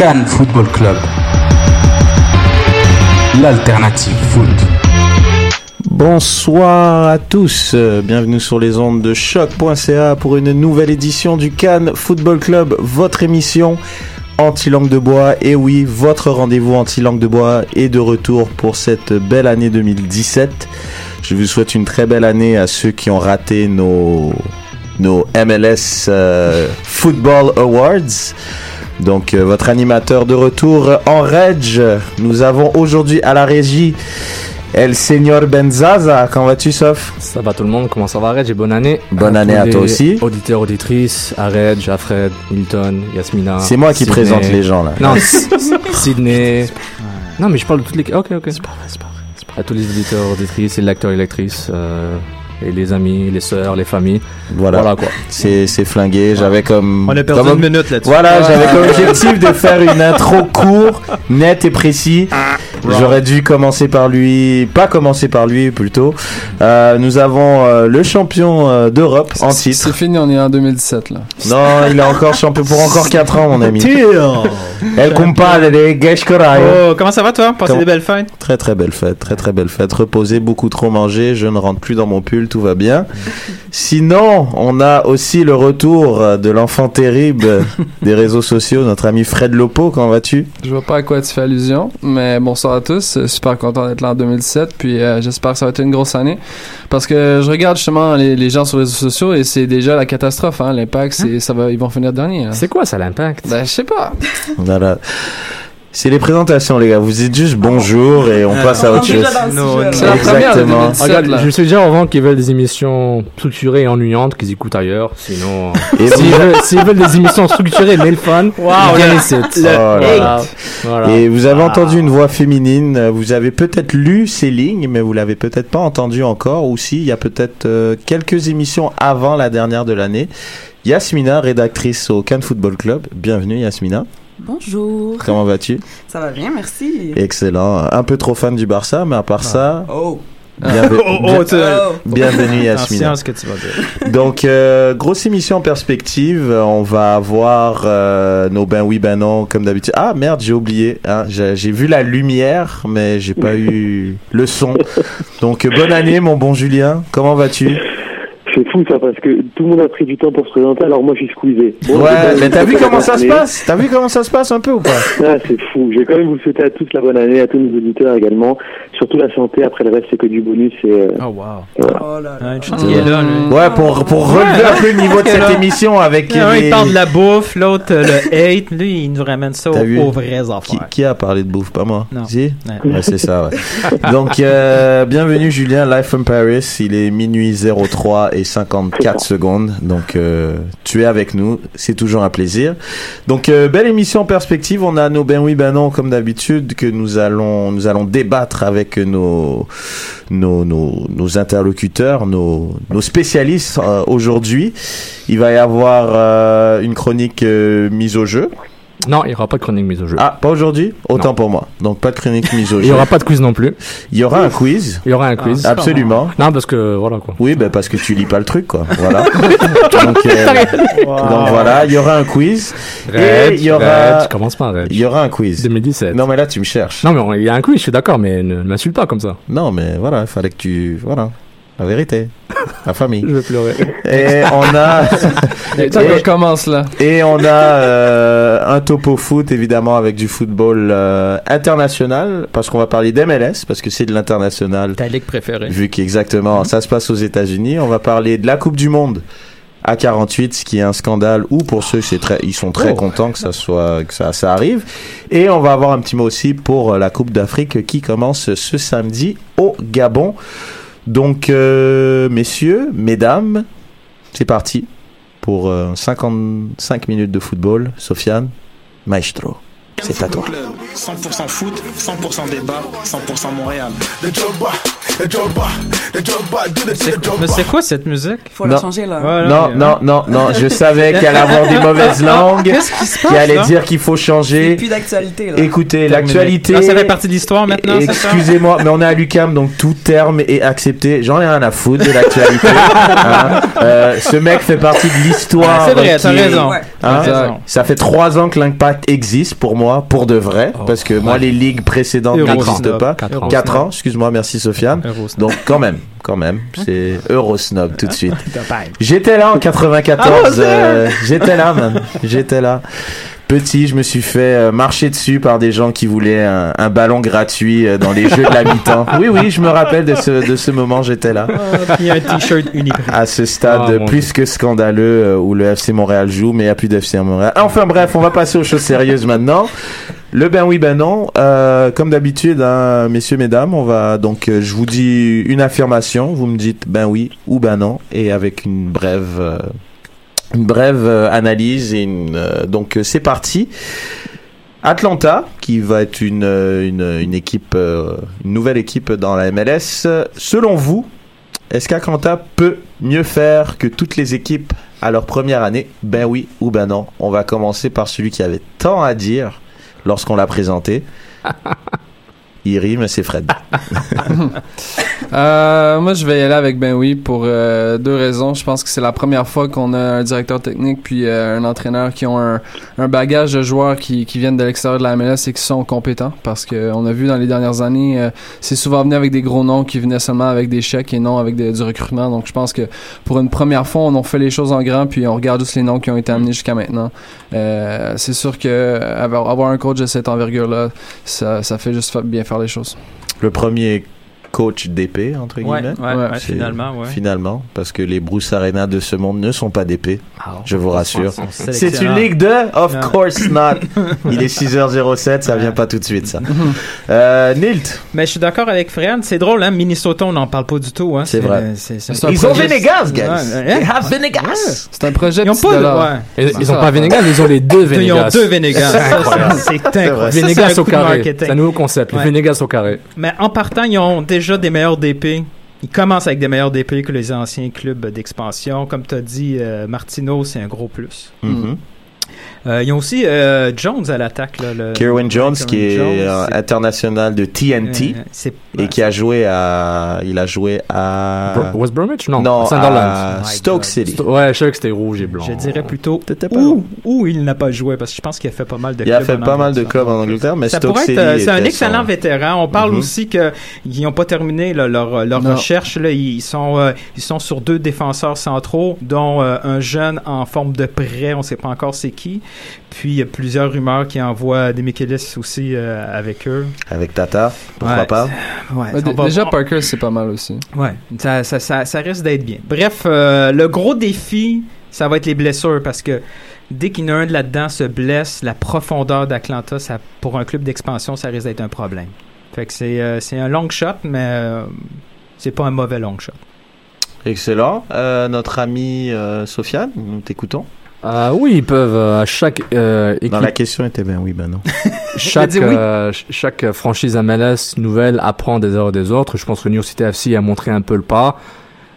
Cannes Football Club. L'alternative foot. Bonsoir à tous, bienvenue sur les ondes de choc.ca pour une nouvelle édition du Cannes Football Club, votre émission anti-langue de bois. Et oui, votre rendez-vous anti-langue de bois est de retour pour cette belle année 2017. Je vous souhaite une très belle année à ceux qui ont raté nos, nos MLS euh, Football Awards. Donc, euh, votre animateur de retour en Reg. Nous avons aujourd'hui à la régie El Señor Benzaza. Comment vas-tu, Sof? Ça va tout le monde, comment ça va Reg? Et bonne année Bonne À année à toi aussi. Auditeurs, auditrices, à Reg, à Fred, Hilton, Yasmina. C'est moi qui Sydney. présente les gens là. Non, Sydney. Non, mais je parle de toutes les. Ok, ok. C'est pas vrai, c'est pas vrai. À tous les auditeurs, auditrices, et lecteurs et lectrices, euh, et les amis, les sœurs, les familles. Voilà, Voilà quoi. c'est c'est flingué. J'avais comme. On a perdu comme- une minute là-dessus. Voilà, j'avais comme objectif de faire une intro court, net et précis. J'aurais dû commencer par lui, pas commencer par lui plutôt. Euh, nous avons euh, le champion euh, d'Europe en C'est titre. fini, on est en 2017 là. Non, il est encore champion pour encore 4 ans, mon ami. El compadre de Geshkorayo. Oh, comment ça va toi? Passez des belles fêtes? Très très belle fête, très très belle fête. Reposé, beaucoup trop mangé, je ne rentre plus dans mon pull, tout va bien. Sinon, on a aussi le retour de l'enfant terrible des réseaux sociaux, notre ami Fred Lopo, comment vas-tu? Je vois pas à quoi tu fais allusion, mais bonsoir à tous. Euh, Super content d'être là en 2017, puis euh, j'espère que ça va être une grosse année. Parce que je regarde justement les, les gens sur les réseaux sociaux et c'est déjà la catastrophe. Hein. L'impact, c'est ça va, ils vont finir dernier. hein. C'est quoi ça l'impact? Ben, je sais pas. C'est les présentations, les gars. Vous dites juste bonjour et on passe à autre chose. C'est la première de Exactement. 2017 Regarde, là. je sais déjà avant qu'ils veulent des émissions structurées et ennuyantes, qu'ils écoutent ailleurs. Sinon, Et s'ils veulent, s'ils veulent des émissions structurées mais le fun, Wow, ils viennent ici. Là là. Voilà. Voilà. Et vous avez Ah. entendu une voix féminine. Vous avez peut-être lu ces lignes, mais vous l'avez peut-être pas entendu encore. Ou si, il y a peut-être euh, quelques émissions avant la dernière de l'année. Yasmina, rédactrice au Cannes Football Club. Bienvenue, Yasmina. Bonjour, Comment vas-tu? Ça va bien, merci. Excellent. Un peu trop fan du Barça, mais à part ça, Oh, bienve- Oh, oh, tu- bienvenue, Yasmina. Ce que tu vas dire. Donc, euh, grosse émission en perspective. On va avoir euh, nos ben oui, ben non, comme d'habitude. Ah merde, j'ai oublié. hein. J'ai vu la lumière, mais j'ai pas eu le son. Donc, euh, bonne année, mon bon Julien. Comment vas-tu? C'est fou ça parce que tout le monde a pris du temps pour se présenter alors moi je suis squeezé. Bon, Ouais, j'ai- mais t'as vu comment ça se passe T'as vu comment ça se passe un peu ou pas Ah, c'est fou. Je vais quand même vous souhaiter à tous la bonne année, à tous nos auditeurs également. Surtout la santé, après le reste c'est que du bonus et euh, Oh, wow. voilà. oh là là. Ah, là, lui. Ouais, pour, pour relever un peu le niveau de cette émission avec Un, les... il parle de la bouffe, l'autre euh, le hate. Lui, il nous ramène ça aux, aux vraies Qui, affaires. qui a parlé de bouffe Pas moi? Non. Si? Ouais. Ouais, c'est ça, ouais. Donc, euh, bienvenue Julien, Live from Paris. Il est minuit 03 et 54 secondes. Donc, euh, tu es avec nous. C'est toujours un plaisir. Donc, euh, belle émission en perspective. On a nos ben oui, ben non, comme d'habitude, que nous allons, nous allons débattre avec nos, nos, nos, nos interlocuteurs, nos, nos spécialistes euh, aujourd'hui. Il va y avoir une chronique mise au jeu. Non, il n'y aura pas de chronique mise au jeu. Ah, pas aujourd'hui Autant Non. pour moi. Donc, pas de chronique mise au il jeu. n'y aura pas de quiz non plus. Il y aura un quiz. Il y aura un quiz. Absolument. Non, parce que voilà quoi. Oui, ben parce que tu lis pas le truc, quoi. Voilà. donc, euh, donc voilà, il y aura un quiz. Et il y aura, Red, commence pas Red. il y aura un quiz. 2017. Non, mais là, tu me cherches. Non, mais il y a un quiz, je suis d'accord, mais ne, ne m'insulte pas comme ça. Non, mais voilà, il fallait que tu, voilà, la vérité, la famille. Je vais pleurer. Et on a, et, commence là. et on a euh, un topo foot évidemment avec du football euh, international parce qu'on va parler d'MLS parce que c'est de l'international. Ta ligue préférée. Vu qu'exactement ça se passe aux États-Unis, on va parler de la Coupe du Monde à 48, ce qui est un scandale. Ou pour ceux, c'est très, ils sont très Oh. contents que ça soit, que ça, ça arrive. Et on va avoir un petit mot aussi pour euh, la Coupe d'Afrique qui commence ce samedi au Gabon. Donc, euh, messieurs, mesdames, c'est parti pour euh, 55 minutes de football. Sofiane, maestro, c'est à toi. 100% foot, 100% débat, 100% Montréal. Mais c'est quoi cette musique? Faut la Non. changer là. Non, non, non, non, je savais qu'elle allait avoir des mauvaises langues, Qu'est-ce qui se passe? qui allait dire qu'il faut changer. plus d'actualité là. Écoutez, l'actualité. Ça fait partie de l'histoire maintenant? Excusez-moi, mais on est à l'UCAM, donc tout terme est accepté. J'en ai rien à foutre de l'actualité. Hein. Euh, ce mec fait partie de l'histoire. Ah, c'est vrai, t'as raison. Ouais. Hein? Raison. Ça fait trois ans que l'impact existe pour moi, pour de vrai, parce que moi les ligues précédentes n'existent pas. Quatre ans. Quatre ans, excuse-moi, merci Sofiane. Donc quand même, quand même, c'est Eurosnob tout de suite. J'étais là en 94, Ah, euh, j'étais là man, j'étais là. Petit, je me suis fait euh, marcher dessus par des gens qui voulaient un, un ballon gratuit euh, dans les jeux de la mi-temps. Oui, oui, je me rappelle de ce, de ce moment, j'étais là. Il y a un t-shirt. À ce stade Ah, plus que scandaleux euh, où le FC Montréal joue, mais il n'y a plus d'FC à Montréal. Enfin bref, on va passer aux choses sérieuses maintenant. Le ben oui, ben non. Euh, comme d'habitude, hein, messieurs, mesdames, on va donc, euh, je vous dis une affirmation, vous me dites ben oui ou ben non, et avec une brève, euh, une brève euh, analyse. Et une, euh, donc euh, c'est parti. Atlanta, qui va être une, une, une équipe, une nouvelle équipe dans la MLS. Selon vous, est-ce qu'Atlanta peut mieux faire que toutes les équipes à leur première année? Ben oui ou ben non. On va commencer par celui qui avait tant à dire lorsqu'on l'a présenté. Il rime, c'est Fred. Euh, moi, je vais y aller avec Ben oui pour euh, deux raisons. Je pense que c'est la première fois qu'on a un directeur technique puis euh, un entraîneur qui ont un, bagage de joueurs qui, viennent de l'extérieur de la MLS et qui sont compétents. Parce que on a vu dans les dernières années, c'est souvent venu avec des gros noms qui venaient seulement avec des chèques et non avec du recrutement. Donc, je pense que pour une première fois, on a fait les choses en grand puis on regarde juste les noms qui ont été amenés jusqu'à maintenant. C'est sûr que avoir, un coach de cette envergure-là, ça, ça fait juste bien faire les choses. Le premier coach d'épée, entre Ouais, guillemets. ouais, Ouais, ouais, C'est- finalement, ouais. Finalement, parce que les Bruce Arena de ce monde ne sont pas d'épée, je vous rassure. C'est une Ligue 2? Of Non. course not. Il est 6h07, ça vient pas tout de suite, ça. Euh, Nilt, Mais je suis d'accord avec Fred. C'est drôle, hein. Minnesota, on n'en parle pas du tout, hein. C'est vrai. ils ont Venegas, guys. They have Venegas. C'est un projet Ils ont pas de. Ils, ils ont pas. Venegas, ils ont les deux Venegas. Ils ont deux Venegas. C'est incroyable. Venegas au de carré. C'est un nouveau concept. Les Venegas au carré. Mais en partant, ils ont déjà des meilleurs DP. Ils commencent avec des meilleurs DP que les anciens clubs d'expansion. Comme tu as dit, euh, Martino, c'est un gros plus. Mhm. Euh, ils ont aussi euh, Jones à l'attaque. Kerwin Jones, Kerwin qui est Jones, international de TNT euh, c'est- et qui a joué à, il a joué à, Bro- West Bromwich? Non, non, Sunderland. à Stoke God. City. Sto- Ouais, je savais que c'était rouge et blanc. Je dirais plutôt où, où il n'a pas joué parce que je pense qu'il a fait pas mal de Il a fait pas mal de clubs en Angleterre, mais Ça Stoke pourrait City être, euh, c'est un excellent son- vétéran. On parle Mhm. aussi que ils n'ont pas terminé là, leur leur Non. recherche. Là, ils sont euh, ils sont sur deux défenseurs centraux, dont euh, un jeune en forme de prêt. On ne sait pas encore c'est qui. Puis il y a plusieurs rumeurs qui envoient des Michelis aussi euh, avec eux. avec Tata, pourquoi Ouais, pas? Ouais, Ouais, on d- va- déjà, Parker, c'est pas mal aussi. Ouais, ça, ça, ça, ça risque d'être bien. Bref, euh, le gros défi, ça va être les blessures parce que dès qu'il y en a un de là-dedans se blesse, la profondeur d'Atlanta, pour un club d'expansion, ça risque d'être un problème. Fait que c'est euh, un long shot, mais euh, c'est pas un mauvais long shot. Excellent. Euh, notre ami euh, Sofiane, nous t'écoutons. Ah oui, ils peuvent euh, à chaque euh, équipe, Non, la question était bien oui, ben non. chaque, oui. euh, ch- chaque franchise MLS nouvelle apprend des erreurs des autres. Je pense que New York City FC a montré un peu le pas.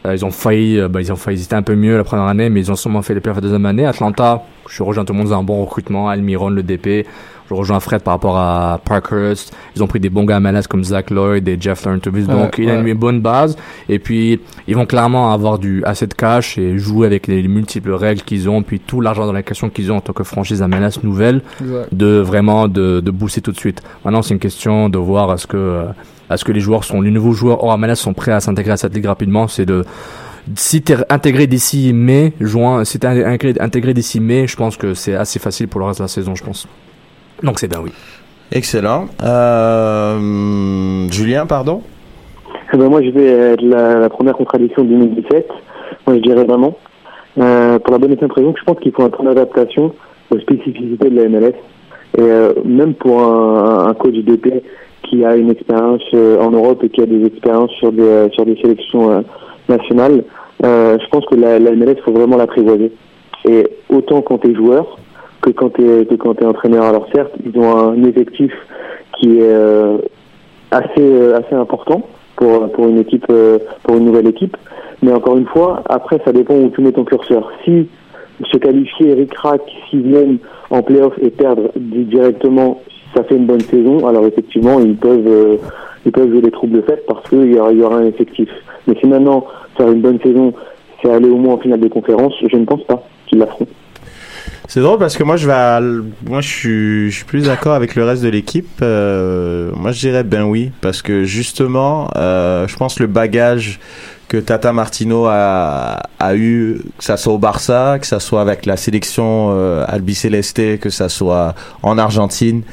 Euh, ils ont failli, euh, bah, ils ont failli hésiter un peu mieux la première année, mais ils ont sûrement fait les pires la deuxième année. Atlanta, je rejoins tout le monde dans un bon recrutement. Almiron, le DP. Je rejoins Fred par rapport à Parkhurst. Ils ont pris des bons gars à MLS comme Zach Lloyd et Jeff Lerntovis. Donc, Ouais, il a une bonne base. Et puis, ils vont clairement avoir du, assez de cash et jouer avec les, les multiples règles qu'ils ont, puis tout l'argent dans la question qu'ils ont en tant que franchise MLS nouvelle Exact. de vraiment de, de booster tout de suite. Maintenant, c'est une question de voir est-ce que euh, est-ce que les joueurs sont les nouveaux joueurs hors MLS sont prêts à s'intégrer à cette ligue rapidement. C'est de si t'es intégré d'ici mai, juin, si t'es intégré, intégré d'ici mai, je pense que c'est assez facile pour le reste de la saison, je pense. Donc c'est bien oui. Excellent. Euh, Julien, pardon? Eh ben, moi, je vais être la, la première contradiction de 2017. Moi, je dirais vraiment. Euh, pour la bonne et simple raison que je pense qu'il faut un temps d'adaptation aux spécificités de la MLS. Et euh, même pour un, un coach DP qui a une expérience euh, en Europe et qui a des expériences sur des, sur des sélections euh, nationales, euh, je pense que la, la MLS, faut vraiment l'apprivoiser. Et autant quand tu es joueur que quand tu es, entraîneur. Alors certes, ils ont un effectif qui est euh, assez, euh, assez important pour pour une équipe euh, pour une nouvelle équipe. Mais encore une fois, après ça dépend où tu mets ton curseur. Si se qualifier Rick Rack, s'ils en playoff et perdre di- directement, ça fait une bonne saison. Alors effectivement, ils peuvent ils peuvent jouer les troubles faites parce qu'il y y aura un effectif. Mais si maintenant faire une bonne saison, c'est aller au moins en finale de conférence, je ne pense pas qu'ils la feront. C'est drôle parce que moi je vais moi je suis plus d'accord avec le reste de l'équipe. Euh, moi je dirais ben oui parce que justement euh, je pense le bagage que Tata Martino a, a eu, que ça soit au Barça, que ça soit avec la sélection euh, albiceleste, que ça soit en Argentine,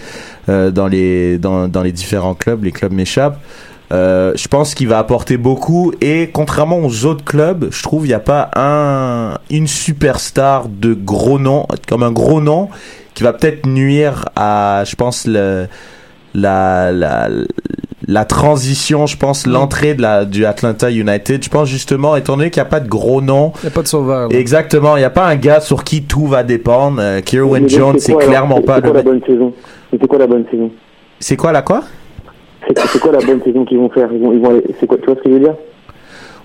euh, dans les dans, dans les différents clubs, les clubs m'échappent. Euh, je pense qu'il va apporter beaucoup et contrairement aux autres clubs, je trouve il n'y a pas un une superstar de gros nom comme un gros nom qui va peut-être nuire à je pense le la la la transition, je pense l'entrée de la du Atlanta United. Je pense justement étant donné qu'il n'y a pas de gros nom, Il n'y a pas de sauveur. là. exactement, il n'y a pas un gars sur qui tout va dépendre. Euh, Jones, c'est clairement pas C'est quoi la le bonne saison? C'est quoi la bonne saison? C'est quoi la quoi? C'est quoi la bonne saison qu'ils vont faire? Ils vont, ils vont aller- C'est quoi Tu vois ce que je veux dire?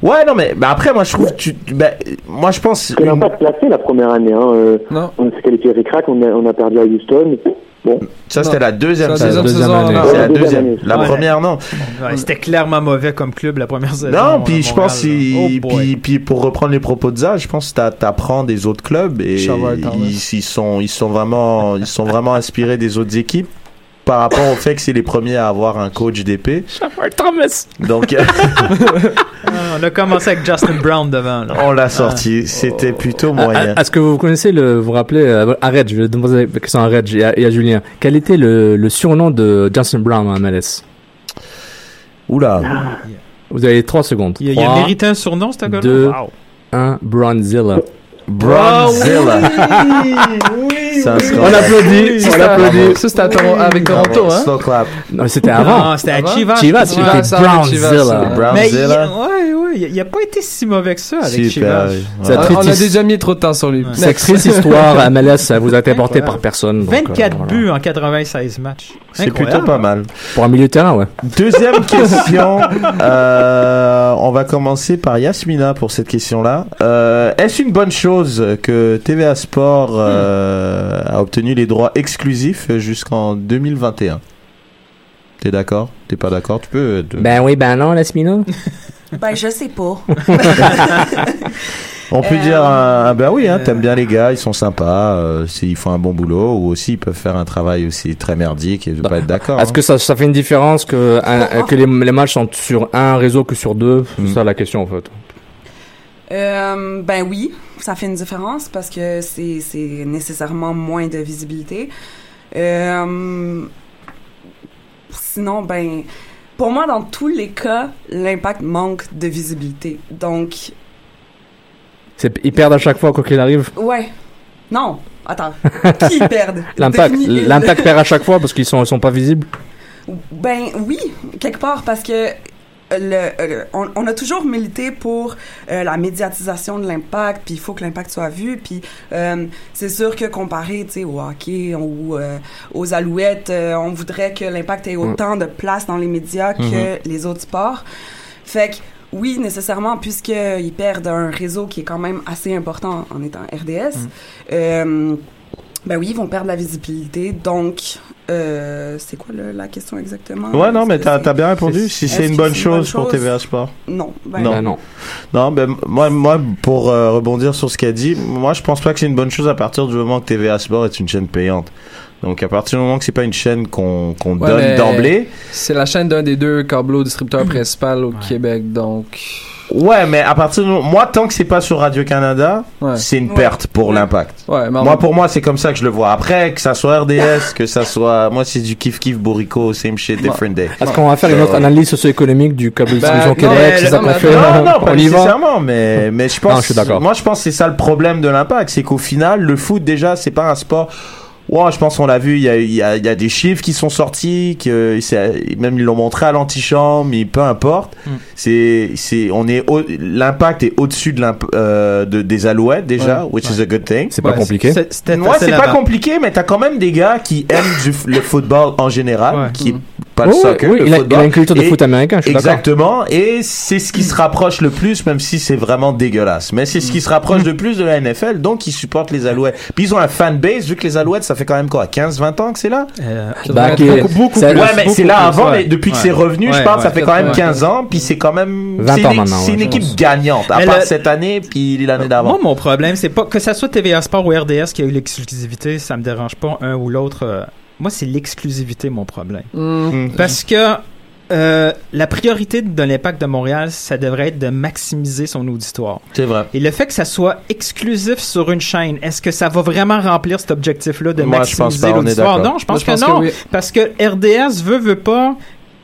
Ouais, non mais bah après moi je trouve tu ben, moi je pense Parce qu'on n'a pas placé la première année. Hein. euh, Non. On s'est qualifié avec Crack, on a, on a perdu à Houston. Bon, ça c'était la deuxième saison. C'est la deuxième. La Ouais. première non. Ouais, C'était clairement mauvais comme club la première saison. Non, à puis je pense il- Oh puis, puis pour reprendre les propos de Zah, je pense que t'a- t'apprends des autres clubs et ils sont ils sont vraiment ils sont vraiment inspirés des autres équipes par rapport au fait que c'est les premiers à avoir un coach d'épée. Thomas. Donc euh, Ah, on a commencé avec Justin Brown devant. là. on l'a sorti, c'était plutôt moyen. Est-ce que vous connaissez le, vous vous rappelez, euh, à Reg, je vais demander la question à Reg et à, et à Julien. Quel était le, le surnom de Justin Brown en MLS? Oula. Vous avez 3 secondes. Il, il a 3, mérité un surnom, ce gars-là? deux. Wow. 1, Brownzilla. Bronzilla. oui, Ça oui. On applaudit, Ça, on c'était- applaudit. Ça, c'était avec Toronto, Bravo, hein? Slow clap. Non, c'était avant. Non, c'était à? Chivas. Chivas, Chivas, Brownzilla. ouais, ouais, il, il a pas été si mauvais que ça avec. Chivas. ouais. C'est On, on a déjà mis trop de temps sur lui. Ouais. Cette triste histoire à MLS, ça vous a été apporté par personne. donc, 24 euh, voilà. buts en 96 matchs. C'est plutôt pas mal. Pour un milieu de terrain, ouais. Deuxième question. Euh, on va commencer par Yasmina pour cette question-là. Euh, Est-ce une bonne chose que TVA Sport euh, a obtenu les droits exclusifs jusqu'en 2021 T'es d'accord? T'es pas d'accord? Tu peux. euh, te- Ben oui, ben non, Lasmina. Ben, je sais pas. on peut euh, dire un, un ben oui, hein, euh, t'aimes bien les gars, ils sont sympas, euh, c'est- ils font un bon boulot, ou aussi ils peuvent faire un travail aussi très merdique et de pas être d'accord. Est-ce hein. que ça, ça fait une différence que, un- que les, les matchs sont sur un réseau que sur deux? C'est Mm. ça la question, en fait. Euh, ben oui, ça fait une différence parce que c'est nécessairement moins de visibilité. Euh, sinon, ben, pour moi, dans tous les cas, l'impact manque de visibilité. Donc, ils perdent à chaque fois, quoi qu'il arrive. ouais. Non, attends. Qui perdent? L'impact, perd à chaque fois parce qu'ils sont, sont pas visibles. Ben oui, quelque part, parce que le, euh, on, on a toujours milité pour euh, la médiatisation de l'impact, puis il faut que l'impact soit vu, puis euh, c'est sûr que comparé, tu sais, au hockey ou euh, aux alouettes, euh, on voudrait que l'impact ait autant de place dans les médias que Mhm. les autres sports. Fait que oui, nécessairement, puisqu'ils perdent un réseau qui est quand même assez important en étant RDS, euh, ben oui, ils vont perdre la visibilité. Donc, euh, c'est quoi le- la question exactement? Ouais, non, mais t'as t'as bien répondu. Si c'est une bonne c'est une bonne chose? Pour? TVA Sport. Non. Ben, Non. Ben non. Non, ben moi, moi pour euh, rebondir sur ce qu'a dit, moi je pense pas que c'est une bonne chose à partir du moment que TVA Sport est une chaîne payante. Donc à partir du moment que c'est pas une chaîne qu'on qu'on Ouais, donne d'emblée, C'est la chaîne d'un des deux câbleaux distributeurs principal au Québec, donc. Ouais, mais à partir du moment, moi tant que c'est pas sur Radio Canada, Ouais. c'est une Ouais. perte pour Ouais. l'impact. Ouais, mais en- Moi pour moi c'est comme ça que je le vois. Après que ça soit RDS, que ça soit, moi c'est du kiff kiff bourrico, same shit, different day. Est-ce qu'on va faire une autre analyse socio-économique du câble de Ben, distribution non, Québec mais non, fait Non, non, pas On y va nécessairement, mais, mais je pense, Non, je suis d'accord. moi, je pense que c'est ça le problème de l'impact, c'est qu'au final, le foot, déjà, c'est pas un sport. Ouais, je pense qu'on l'a vu, il y a, il y, a, il y a des chiffres qui sont sortis, que même ils l'ont montré à l'antichambre, mais peu importe. Mm. C'est, c'est, on est, au- l'impact est au-dessus de, l'imp- euh, de des alouettes déjà, which is a good thing. C'est pas Ouais, compliqué. C'est- Ouais, pas compliqué, mais t'as quand même des gars qui aiment du, le football en général, Ouais. qui Mm. Pas le Oui, soccer, oui, le il, a, il football. a une culture de Et- foot américain, je suis d'accord. Exactement, et c'est ce qui se rapproche le plus, même si c'est vraiment dégueulasse. Mais c'est ce qui se rapproche de plus de la NFL, donc ils supportent les Alouettes. Puis ils ont un fanbase, vu que les Alouettes, ça fait quand même quoi, 15-20 ans que c'est là? Euh, Bah, est- beaucoup, beaucoup ça- plus, Ouais, mais c'est là avant, ouais. mais depuis que Ouais. c'est revenu, je pense, ouais. ça fait quand même ouais. 15 ans, puis c'est quand même... 20 c'est ans une- maintenant, C'est ouais, une je équipe gagnante, à Mais part le- cette année, puis l'année d'avant. Moi, mon problème, c'est pas que ça soit TVA Sport ou RDS qui a eu l'exclusivité, ça me dérange pas un ou l'autre. Moi, c'est l'exclusivité, mon problème. Hmm. Mm. Parce que euh, la priorité de l'Impact de Montréal, ça devrait être de maximiser son auditoire. C'est vrai. Et le fait que ça soit exclusif sur une chaîne, est-ce que ça va vraiment remplir cet objectif-là de Moi, maximiser l'auditoire? Non, je pense, Moi, que non. oui. Parce que RDS veut, veut pas.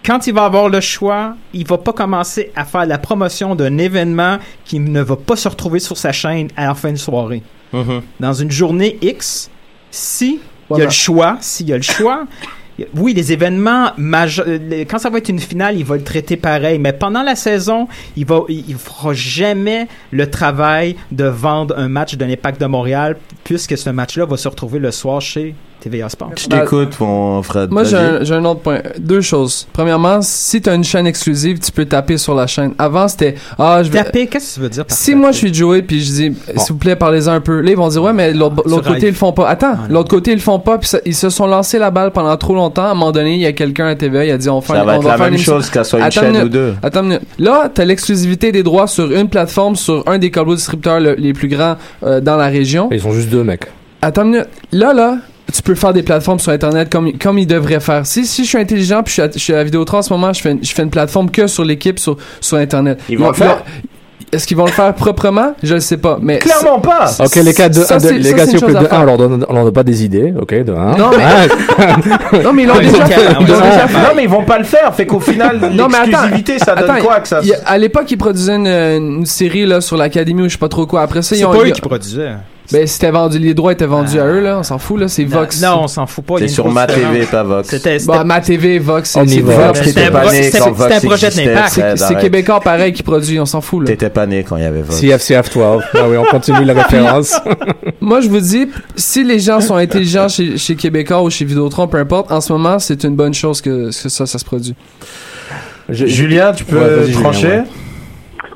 Quand il va avoir le choix, il va pas commencer à faire la promotion d'un événement qui ne va pas se retrouver sur sa chaîne à la fin de soirée. Mhm. Dans une journée X, si il y a le choix, s'il y a le choix, oui, les événements majeurs, les- quand ça va être une finale, il va le traiter pareil, mais pendant la saison, il va, il, fera jamais le travail de vendre un match de l'Impact de Montréal, puisque ce match-là va se retrouver le soir chez TVA Sport. Je t'écoute, mon Fred. Moi, j'ai un, autre point. Deux choses. Premièrement, si tu as une chaîne exclusive, tu peux taper sur la chaîne. Avant, c'était ah, je vais Taper, qu'est-ce que tu veux dire par Si taper? moi je suis Joey puis je dis s'il vous plaît parlez-en un peu, là ils vont dire ouais mais l'autre Sur côté ils le font pas. Attends, Ah, l'autre côté ils le font pas puis ça- ils se sont lancés la balle pendant trop longtemps. À un moment donné, il y a quelqu'un à TVA, il a dit on, fait Ça on va être la faire même une chose qu'à soit une Attends chaîne une ou deux. Attends une. Là, t'as l'exclusivité des droits sur une plateforme, sur un des câbles distributeurs le- les plus grands euh, dans la région. Ils sont juste deux, mec. Attends une minute. Là, là, tu peux faire des plateformes sur Internet comme, comme ils devraient faire. Si, si je suis intelligent puis je suis à, je suis à Vidéotron en ce moment, je fais, une- je fais une plateforme que sur l'équipe sur, sur Internet. Ils vont le faire? Est-ce qu'ils vont le faire proprement? Je le sais pas. Mais Clairement pas Ok, les gars, de, Ça, de- c'est- les gars c'est s'il une vous plaît, chose à de un, faire. on leur donne, on leur donne pas des idées, ok, de un. Non, mais-? Non, mais ils l'ont déjà c'est fait. Ils déjà fait. Non, mais ils vont pas le faire. Fait qu'au final, Non, mais attends. l'exclusivité, ça donne Attends, quoi que ça y a- à l'époque, ils produisaient une, une série là, sur l'Académie ou je sais pas trop quoi. Après ça, C'est ils ont. pas eux qui produisaient. Ben, c'était vendu, les droits étaient vendus à eux, là. On s'en fout, là. C'est Vox. Non, on s'en fout pas. C'est sur ma. TV, pas Vox. C'était Bon, c'était- ma TV, Vox, c'est On y c'est va. C'était un projet d'impact. C'est. Québécois pareil qui produit, on s'en fout, là. T'étais pas né quand il y avait Vox. CFCF12. Ah oui, on continue la référence. Moi, je vous dis, si les gens sont intelligents chez, chez Québécois ou chez Vidéotron, peu importe, en ce moment, c'est une bonne chose que, que ça, ça se produit. Je- Julien, tu peux Ouais, vas-y, Julien, trancher? ouais.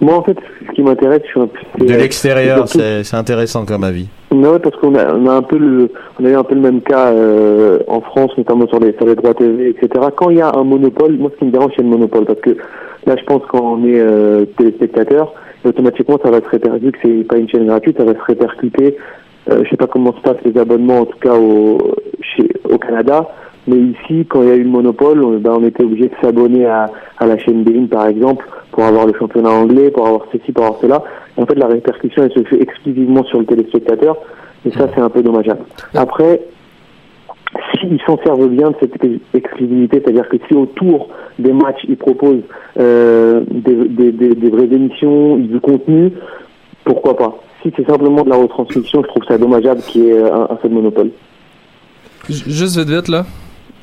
Moi, en fait, ce qui m'intéresse, je suis un peu... De l'extérieur, c'est c'est intéressant comme avis. Non, parce qu'on a, on a un peu le, on a eu un peu le même cas euh, en France, notamment sur les, sur les droits TV, etc. Quand il y a un monopole, moi, ce qui me dérange, c'est le monopole, parce que là, je pense quand on est euh, téléspectateur, automatiquement, ça va se répercuter, vu que c'est pas une chaîne gratuite, ça va se répercuter. Euh, je sais pas comment se passent les abonnements, en tout cas au, chez, au Canada, mais ici, quand il y a eu le monopole, on, ben, on était obligé de s'abonner à, à la chaîne Bein, par exemple, pour avoir le championnat anglais, pour avoir ceci, pour avoir cela. En fait, la répercussion, elle se fait exclusivement sur le téléspectateur. Et ça, c'est un peu dommageable. Après, s'ils s'en servent bien de cette ex- exclusivité, c'est-à-dire que si autour des matchs, ils proposent euh, des, des, vraies émissions, du contenu, pourquoi pas? Si c'est simplement de la retransmission, je trouve ça dommageable qu'il y ait un, un seul monopole. Juste vite, vite, là.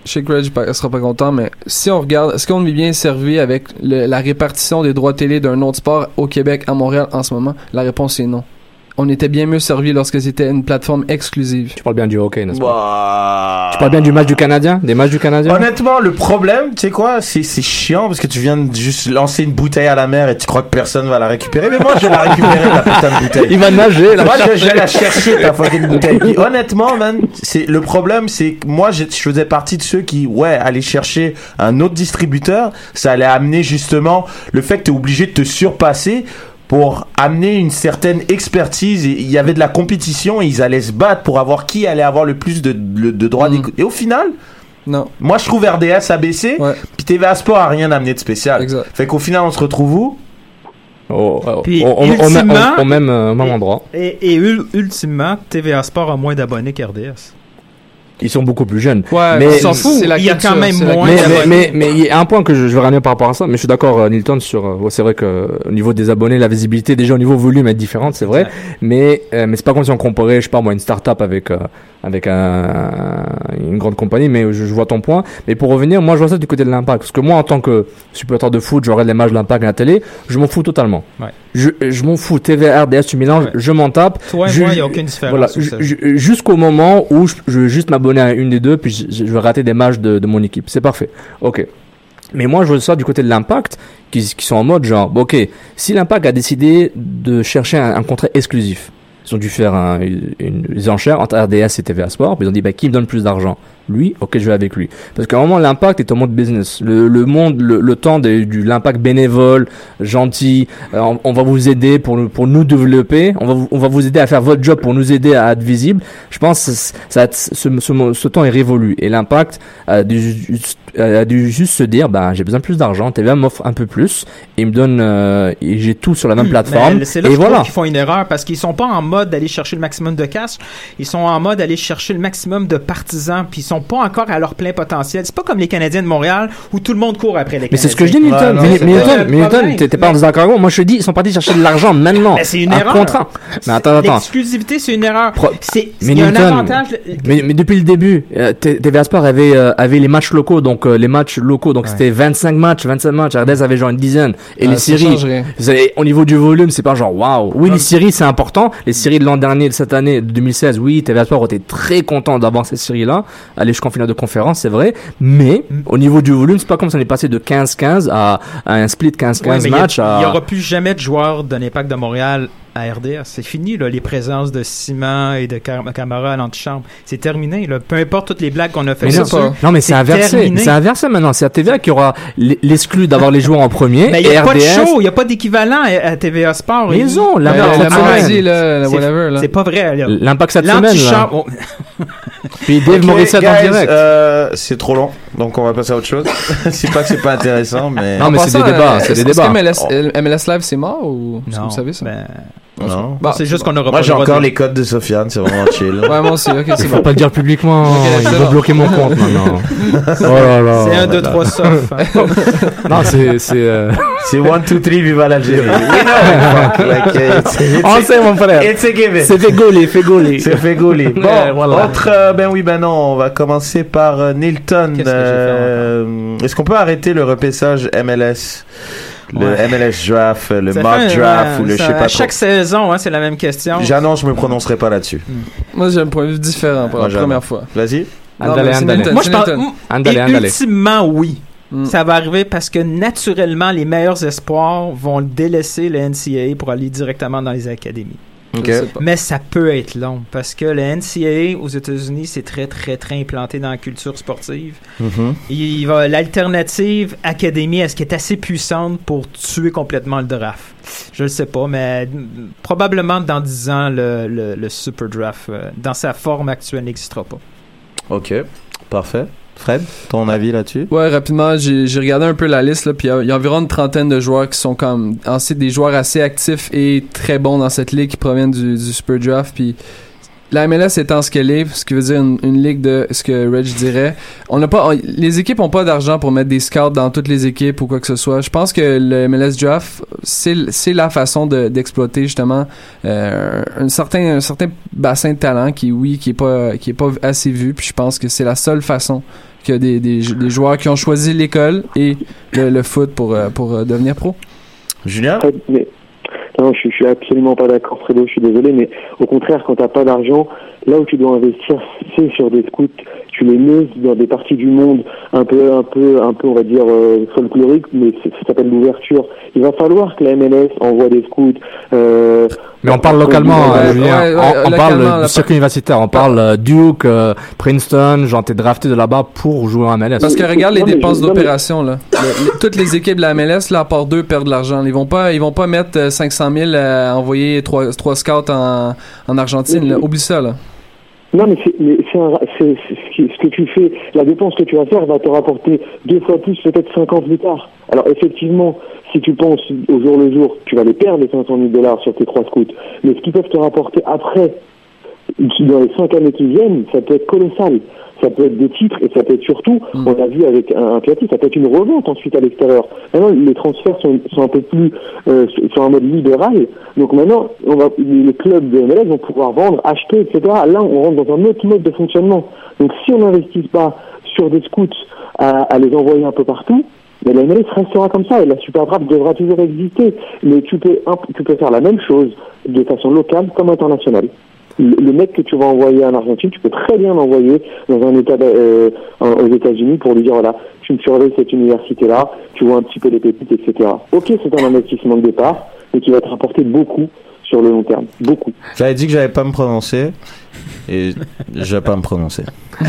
Reg pa- sera pas content, mais si on regarde, est-ce qu'on est bien servi avec la répartition des droits télé d'un autre sport au Québec, à Montréal, en ce moment? La réponse est non. On était bien mieux servi lorsque c'était une plateforme exclusive. Tu parles bien du hockey, n'est-ce pas Bah... Tu parles bien du match du Canadien Des matchs du Canadien Honnêtement, le problème, tu sais quoi, c'est c'est chiant parce que tu viens de juste lancer une bouteille à la mer et tu crois que personne va la récupérer. Mais moi, je vais la récupérer, ta putain de bouteille. Il va nager, là. Moi, je, je vais la chercher, ta fucking bouteille. Honnêtement, man, c'est, le problème, c'est que moi, je, je faisais partie de ceux qui, ouais, aller chercher un autre distributeur, ça allait amener justement le fait que t'es obligé de te surpasser pour amener une certaine expertise. Et Il y avait de la compétition et ils allaient se battre pour avoir qui allait avoir le plus de, de, de droits Mm. d'écoute. Et au final, Non, moi, je trouve RDS a baissé, Ouais. puis TVA Sport a rien amené de spécial. exact. Fait qu'au final, on se retrouve où Oh, oh, Puis, au même- même euh, même endroit. Et, et ul- ultimement, TVA Sport a moins d'abonnés qu'RDS. Ils sont beaucoup plus jeunes. Ouais, Mais- on s'en fout. Il y a quand même moins Mais, mais, mais, mais il y a un point que je, je veux ramener par rapport à ça, mais je suis d'accord, euh, Nilton, sur, euh, c'est vrai que euh, au niveau des abonnés, la visibilité, déjà au niveau volume est différente, c'est vrai, mais, euh, mais c'est pas comme si on comparait, je sais pas moi, une start-up avec, euh, avec un, une grande compagnie, mais je, je vois ton point. Mais pour revenir, moi, je vois ça du côté de l'impact, parce que moi, en tant que supporter de foot, je regarde les matchs de l'impact à la télé, je m'en fous totalement. Ouais. Je, je m'en fous, TV, RDS, tu mélanges, Ouais. je m'en tape. Toi et Je- moi, il n'y a aucune différence. Voilà, jusqu'au moment où je, je juste m'abonner à une des deux, puis je, vais rater des matchs de, mon équipe. C'est parfait. Ok. Mais moi, je vois ça du côté de l'impact, qui, qui sont en mode genre, ok, si l'impact a décidé de chercher un, contrat exclusif, ils ont dû faire un, une, une enchère entre RDS et TVA Sport, puis ils ont dit, bah, qui me donne plus d'argent? Lui, ok, je vais avec lui. Parce qu'à un moment, l'impact est au mode business. Le, le monde, le, le temps de, du l'impact bénévole, gentil, euh, on, on va vous aider pour, nous- pour nous développer, on va, vous, on va vous aider à faire votre job pour nous aider à être visible. Je pense que ça, ce, ce, ce temps est révolu. Et l'impact a dû, a dû juste se dire, bah, j'ai besoin de plus d'argent, TVA m'offre un peu plus, et il me donne, euh, et j'ai tout sur la même Hmm, plateforme. là et voilà. qu'ils font une erreur parce qu'ils sont pas en mode d'aller chercher le maximum de cash, ils sont en mode d'aller chercher le maximum de partisans, puis ils sont pas encore à leur plein potentiel. C'est pas comme les Canadiens de Montréal où tout le monde court après les Mais c'est ce que je Canadiens. dis, Milton. Ouais, Milton, Milton, t'es pas Mais- en désaccord avec moi. Moi, je te dis, ils sont partis chercher de l'argent maintenant. Mais c'est une un erreur. contrat. Mais attends, attends. L'exclusivité, c'est une erreur. Pro- C'est Mais il y a un Newton, avantage. Mais, mais depuis le début, euh, TVA Sport avait, euh, avait les matchs locaux, donc euh, les matchs locaux, donc Ouais. c'était 25 matchs, 25 matchs. RDS avait genre une dizaine. Et Ah, les ça séries, change rien. c'est- au niveau du volume, c'est pas genre waouh. Oui, les séries, c'est important. Les séries de l'an dernier, de cette année, de 2016, oui, TVA Sport était très content d'avoir ces séries-là. Aller jusqu'en finale de conférence, c'est vrai. Mais Mm. au niveau du volume, c'est pas comme ça on est passé de 15-15 à, à un split 15-15 Ouais, mais il y a- matchs. à- n'y aura plus jamais de joueurs de l'Impact de Montréal à RDS. C'est fini, là, les présences de Simon et de Cam- Camara à l'antichambre. C'est terminé, là. Peu importe toutes les blagues qu'on a fait Mais non, non, mais c'est inversé. C'est inversé maintenant. C'est à TVA qui aura l'exclu d'avoir les joueurs en premier. Mais il n'y a pas de show, il n'y a pas d'équivalent à, à TVA Sport. Mais ils ont, Ben, l'impact C'est- pas vrai. L'impact cette semaine. là. L'antichambre. oh, Puis Dave Ok, Morissette en direct. euh, c'est trop long, donc on va passer à autre chose. c'est pas que c'est pas intéressant, mais. Non, mais c'est des débats, euh, c'est des est-ce que débats. MLS, euh, Live, c'est mort ou est-ce que Non, vous savez ça? Non. Bah, c'est juste qu'on aura Moi j'ai encore de- les codes de Sofiane, c'est vraiment chill. Ouais, moi aussi, ok, Il c'est faut bon. pas le dire publiquement. Ok, Il c'est va bloquer mon compte maintenant. Oh là là. C'est un, deux, trois, sauf. hein. Non, c'est, c'est, euh... C'est 1, 2, 3, viva l'Algérie. On sait, mon frère. it's a given. C'est fait gauler, fait gauler. C'est fait gauler. Bon, autre, euh, ben oui, ben non, on va commencer par euh, Nilton. Euh, Est-ce qu'on peut arrêter le repaissage MLS Le Ouais. MLS draft, le Ça mock draft ou le je ça- sais pas À trop. chaque saison, hein, c'est la même question. J'annonce, je me prononcerai pas là-dessus. Moi, j'ai un point de vue différent pour Moi, la première fois. Vas-y. Andale, andale. Moi, je pense. Newton. Andale, et andale. ultimement, oui. Mm. Ça va arriver parce que naturellement, les meilleurs espoirs vont délaisser le NCAA pour aller directement dans les académies. Mais ça peut être long parce que le NCAA aux États-Unis, c'est très, très, très implanté dans la culture sportive. Mhm. Il va l'alternative académie, est-ce qu'elle est assez puissante pour tuer complètement le draft? Je le sais pas, mais probablement dans 10 ans, le, le, le super draft, euh, dans sa forme actuelle, n'existera pas. Ok. Parfait. Fred, ton avis là-dessus? Ouais, rapidement, j'ai regardé un peu la liste, là, puis il y a- environ une trentaine de joueurs qui sont comme des joueurs assez actifs et très bons dans cette ligue qui proviennent du, du Super Draft. Puis la MLS étant ce qu'elle est, ce qui veut dire une, une ligue de ce que Reg dirait, on n'a pas, on- les équipes ont pas d'argent pour mettre des scouts dans toutes les équipes ou quoi que ce soit. Je pense que le MLS Draft, c'est c'est la façon de- d'exploiter justement euh, un certain un certain bassin de talent qui oui qui est pas qui est pas assez vu. Puis je pense que c'est la seule façon que des, des, des joueurs qui ont choisi l'école et le, le foot pour, euh, pour euh, devenir pro. Julien? Non, je, je suis absolument pas d'accord, Fredo. Je suis désolé, mais au contraire, quand t'as pas d'argent, là où tu dois investir, c'est sur des scouts. Tu les mets dans des parties du monde un peu, un peu, un peu, on va dire euh, folkloriques, mais ça s'appelle l'ouverture. Il va falloir que la MLS envoie des scouts. Euh, Mais on parle localement, euh, Julien. ouais, ouais, on, parle du circuit universitaire. On parle euh, Duke, euh, Princeton. Genre, t'es drafté de là-bas pour jouer en MLS. Parce que regarde les dépenses d'opération là. Le- les- toutes les équipes de la MLS là, à part deux perdent de l'argent. Ils vont pas, ils vont pas mettre euh, 500 000 à envoyer trois, trois scouts en, en Argentine. là. Oublie ça là. Non, mais c'est, ce, que tu fais, la dépense que tu vas faire va te rapporter deux fois plus, peut-être cinq ans plus tard. Alors effectivement, si tu penses au jour le jour, tu vas les perdre les 500 000 dollars sur tes trois scouts. Mais ce qu'ils peuvent te rapporter après, dans les cinq années qui viennent, ça peut être colossal. Ça peut être des titres et ça peut être surtout, Mm. on l'a vu avec un, un Piatti, ça peut être une revente ensuite à l'extérieur. Maintenant, les transferts sont, sont un peu plus euh, sur- un mode libéral. Donc maintenant, on va, les clubs de MLS vont pouvoir vendre, acheter, etc. Là, on rentre dans un autre mode de fonctionnement. Donc si on n'investit pas sur des scouts à, à les envoyer un peu partout, mais la MLS restera comme ça et la Super Draft devra toujours exister. Mais tu peux, tu peux faire la même chose de façon locale comme internationale. Le, mec que tu vas envoyer en Argentine, tu peux très bien l'envoyer dans un état euh, aux États-Unis pour lui dire voilà, tu me surveilles cette université-là, tu vois un petit peu les pépites, etc. Ok, c'est un investissement de départ, mais qui va te rapporter beaucoup sur le long terme, beaucoup. J'avais dit que j'allais pas me prononcer et je vais pas me prononcer.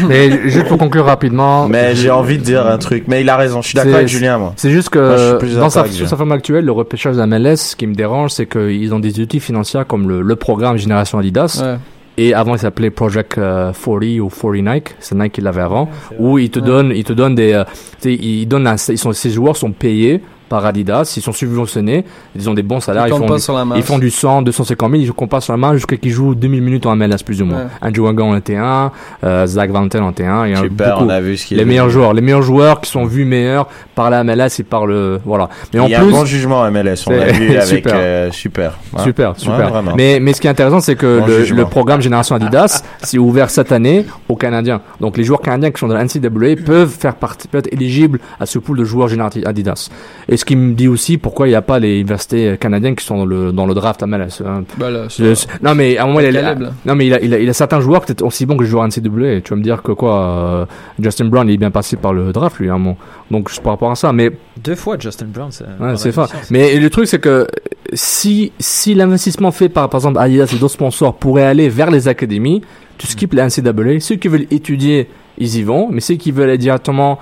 Mais juste pour conclure rapidement. Mais j'ai envie de dire un truc. Mais il a raison. Je suis d'accord avec Julien, moi. C'est juste Moi, que plus dans sa, forme actuelle, le repêchage de la MLS, ce qui me dérange, c'est qu'ils ont des outils financiers comme le, le programme Génération Adidas. Ouais. Et avant, il s'appelait Project euh, 40 ou 40 Nike. C'est Nike qui l'avait avant. Où ils te donnent, ils te donnent des, euh, ils donnent un- ils sont, ces joueurs sont payés par Adidas, ils sont subventionnés, ils ont des bons salaires, Ils font, pas du- sur la main. ils font du 100, 250 000, ils comptent pas sur la main jusqu'à qu'ils jouent 2000 minutes en MLS plus ou moins. Ouais. Andrew Wagon en T1, euh, Zach Valentine en T1, et un- Super, beaucoup. on a vu ce qu'il les meilleurs joueurs, les meilleurs joueurs qui sont vus meilleurs par la MLS et par le, voilà. Mais en il y a plus, un bon jugement en MLS, on l'a vu avec super. euh, super. Ouais. Super, Ouais, super. vraiment. mais, mais ce qui est intéressant, c'est que Bon le, programme Génération Adidas, c'est ouvert cette année aux Canadiens. Donc les joueurs canadiens qui sont dans la NCAA peuvent faire partie, peuvent être éligibles à ce pool de joueurs Génération Adidas. Et ce qui me dit aussi pourquoi il n'y a pas les universités canadiennes qui sont dans le, dans le draft à MLS. hein. Là, Je- ça- non mais à un moment il a, non mais il a, il a, il a certains joueurs peut-être aussi bons que les joueurs NCAA. Tu vas me dire que quoi, euh, Justin Brown il est bien passé par le draft lui à un moment. Donc c'est par rapport à ça. Mais Deux fois Justin Brown. Ouais, c'est fort. Mais le truc, c'est que si, si l'investissement fait par, par exemple, Adidas et d'autres sponsors pourrait aller vers les académies, tu skippes la NCAA. Ceux qui veulent étudier, ils y vont. Mais ceux qui veulent aller directement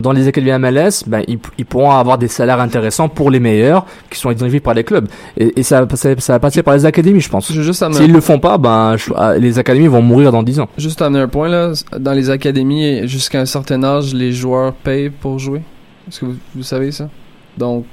dans les académies MLS, ben, ils, ils pourront avoir des salaires intéressants pour les meilleurs qui sont identifiés par les clubs. Et, et ça, ça, ça va passer par les académies, je pense. Juste S'ils le font pas, ben, je- ah, les académies vont mourir dans 10 ans. juste amener un point là. Dans les académies, jusqu'à un certain âge, les joueurs payent pour jouer? Est-ce que vous, vous savez ça? Donc,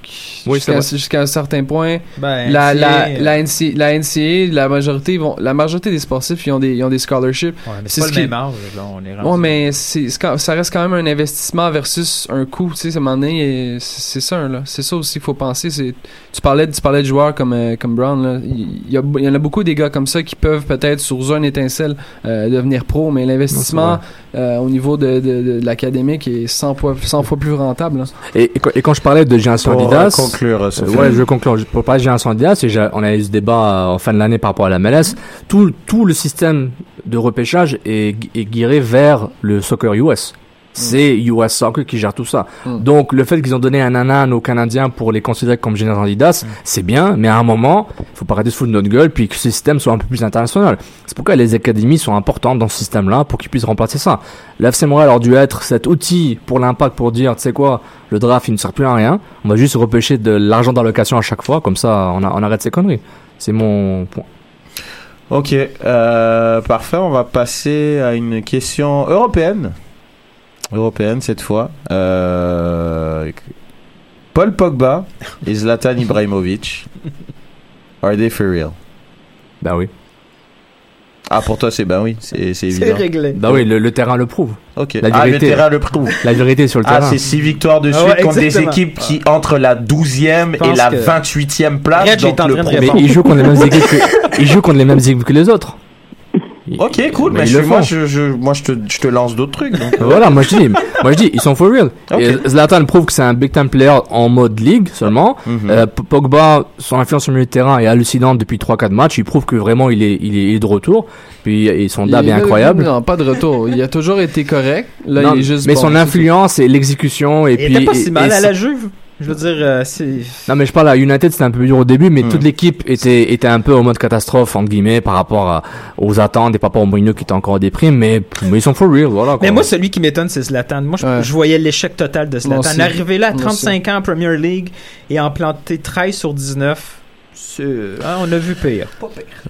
Oui, jusqu'à un certain point, Ben, la, c'est- la, la, NC la NCA, la majorité, vont, la majorité des sportifs, ils ont des, ils ont des scholarships. Ouais, c'est pas ce le qui- même âge, là, on est rendu- Ouais, mais c'est, ça reste quand même un investissement versus un coût, tu sais, à un moment donné, c'est ça, là. C'est ça aussi qu'il faut penser. C'est, tu parlais, de- tu parlais de joueurs comme, euh, comme Brown, là. Il y, a, il y en a beaucoup des gars comme ça qui peuvent peut-être, sous une étincelle, euh, devenir pro, mais l'investissement euh, au niveau de, de, de, de l'académique est 100 fois, 100 fois plus rentable. Et, et quand- et quand je parlais de génération Pour euh, conclure, Euh, Sophie. ouais, je vais conclure. Pour parler de génération Adidas, et j'ai- on a eu ce débat euh, en fin de l'année par rapport à la MLS. Tout, tout le système de repêchage est, est guiré vers le soccer US. C'est US Soccer qui gère tout ça. Mm. Donc, le fait qu'ils ont donné un anan aux Canadiens pour les considérer comme génération Adidas, c'est bien, mais à un moment, il faut pas arrêter de se foutre de notre gueule, puis que ce système soit un peu plus international. C'est pourquoi les académies sont importantes dans ce système-là, pour qu'ils puissent remplacer ça. L'FC Montréal aurait dû être cet outil pour l'impact pour dire, tu sais quoi, le draft, il ne sert plus à rien. On va juste repêcher de l'argent d'allocation à chaque fois, comme ça, on, a- on arrête ces conneries. C'est mon point. Ok, euh, parfait. On va passer à une question européenne. Européenne cette fois. Euh, Paul Pogba et Zlatan Ibrahimovic. Are they for real? Bah oui. Ah, pour toi, c'est ben oui, c'est c'est C'est évident. réglé. Bah oui, le, le terrain le prouve. Ok. La ah, le vérité. terrain le prouve. La vérité sur le Ah, terrain. c'est 6 victoires de Ah suite ouais, contre des équipes qui entre la 12e Je et la que- 28e place. Donc le premier- Mais répondre. ils jouent contre les mêmes équipes que, ils jouent contre les mêmes équipes que les autres. Ok, cool. Mais Mais je, le moi, je, je, moi, je te, je te lance d'autres trucs. donc. Voilà, moi je dis, moi je dis, ils sont for real. Ok. Et Zlatan prouve que c'est un big time player en mode ligue seulement. Mhm. Euh, Pogba, son influence sur le milieu de terrain est hallucinante depuis 3-4 matchs. Il prouve que vraiment il est, il est, il est de retour. Puis et son dab est incroyable. Non, pas de retour. Il a toujours été correct. Là, Non, il est juste mais bon, son influence et l'exécution et Il puis était pas si mal et à la Juve. Je veux dire, euh, c'est. Non mais je parle à United c'était un peu dur au début mais Hmm. toute l'équipe était était un peu en mode catastrophe entre guillemets par rapport à- aux attentes et par rapport au Mourinho qui était encore en déprime mais mais ils sont for real voilà quoi. Mais moi, celui qui m'étonne, c'est Zlatan. Moi, je, Ouais. je voyais l'échec total de Zlatan. aussi. Arrivé là à Moi 35 ans en Premier League et en planté 13 sur 19, c'est- hein, on a vu pire. Ouais,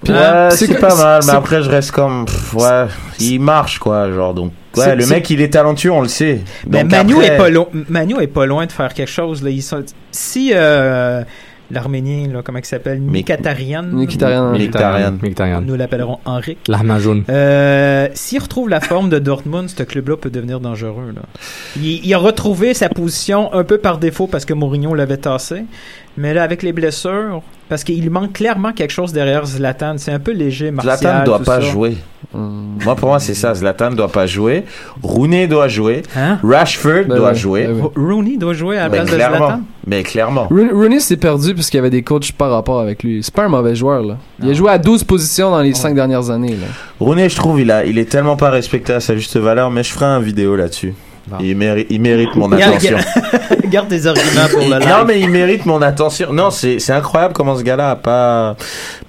euh, c'est que- pas mal, mais c'est- après je reste comme ouais, il marche quoi, genre donc ouais, le mec il est talentueux, on le sait. Mais Donc Manu après- est pas loin. Manu est pas loin de faire quelque chose. Là. Ils sont... Si euh, l'Arménien, là, comment il s'appelle, Mi- Mkhitaryan, Mkhitaryan. Mkhitaryan. Mkhitaryan. nous l'appellerons Henrik. La main jaune. Euh, S'il retrouve la forme de Dortmund, ce club-là peut devenir dangereux. Là. Il, il a retrouvé sa position un peu par défaut parce que Mourinho l'avait tassé. Mais là, avec les blessures, Parce qu'il manque clairement quelque chose derrière Zlatan. C'est un peu léger, martial. Zlatan ne doit pas ça. jouer. Hum. Moi, pour moi, c'est ça. Zlatan ne doit pas jouer. Rooney doit jouer. Hein? Rashford Ben doit jouer. ben Rooney doit jouer à la Mais place de. Zlatan. Mais clairement. Rooney Rooney s'est perdu parce qu'il y avait des coachs par rapport avec lui. C'est pas un mauvais joueur, là. Il a joué à 12 positions dans les 5 dernières années, là. Rooney, je trouve, il, a, il est tellement pas respecté à sa juste valeur, mais je ferai un vidéo là-dessus. Bon. Il, mérite, il mérite mon attention. Garde tes arguments pour le live. Non, mais il mérite mon attention. Non, c'est c'est incroyable comment ce gars-là a pas.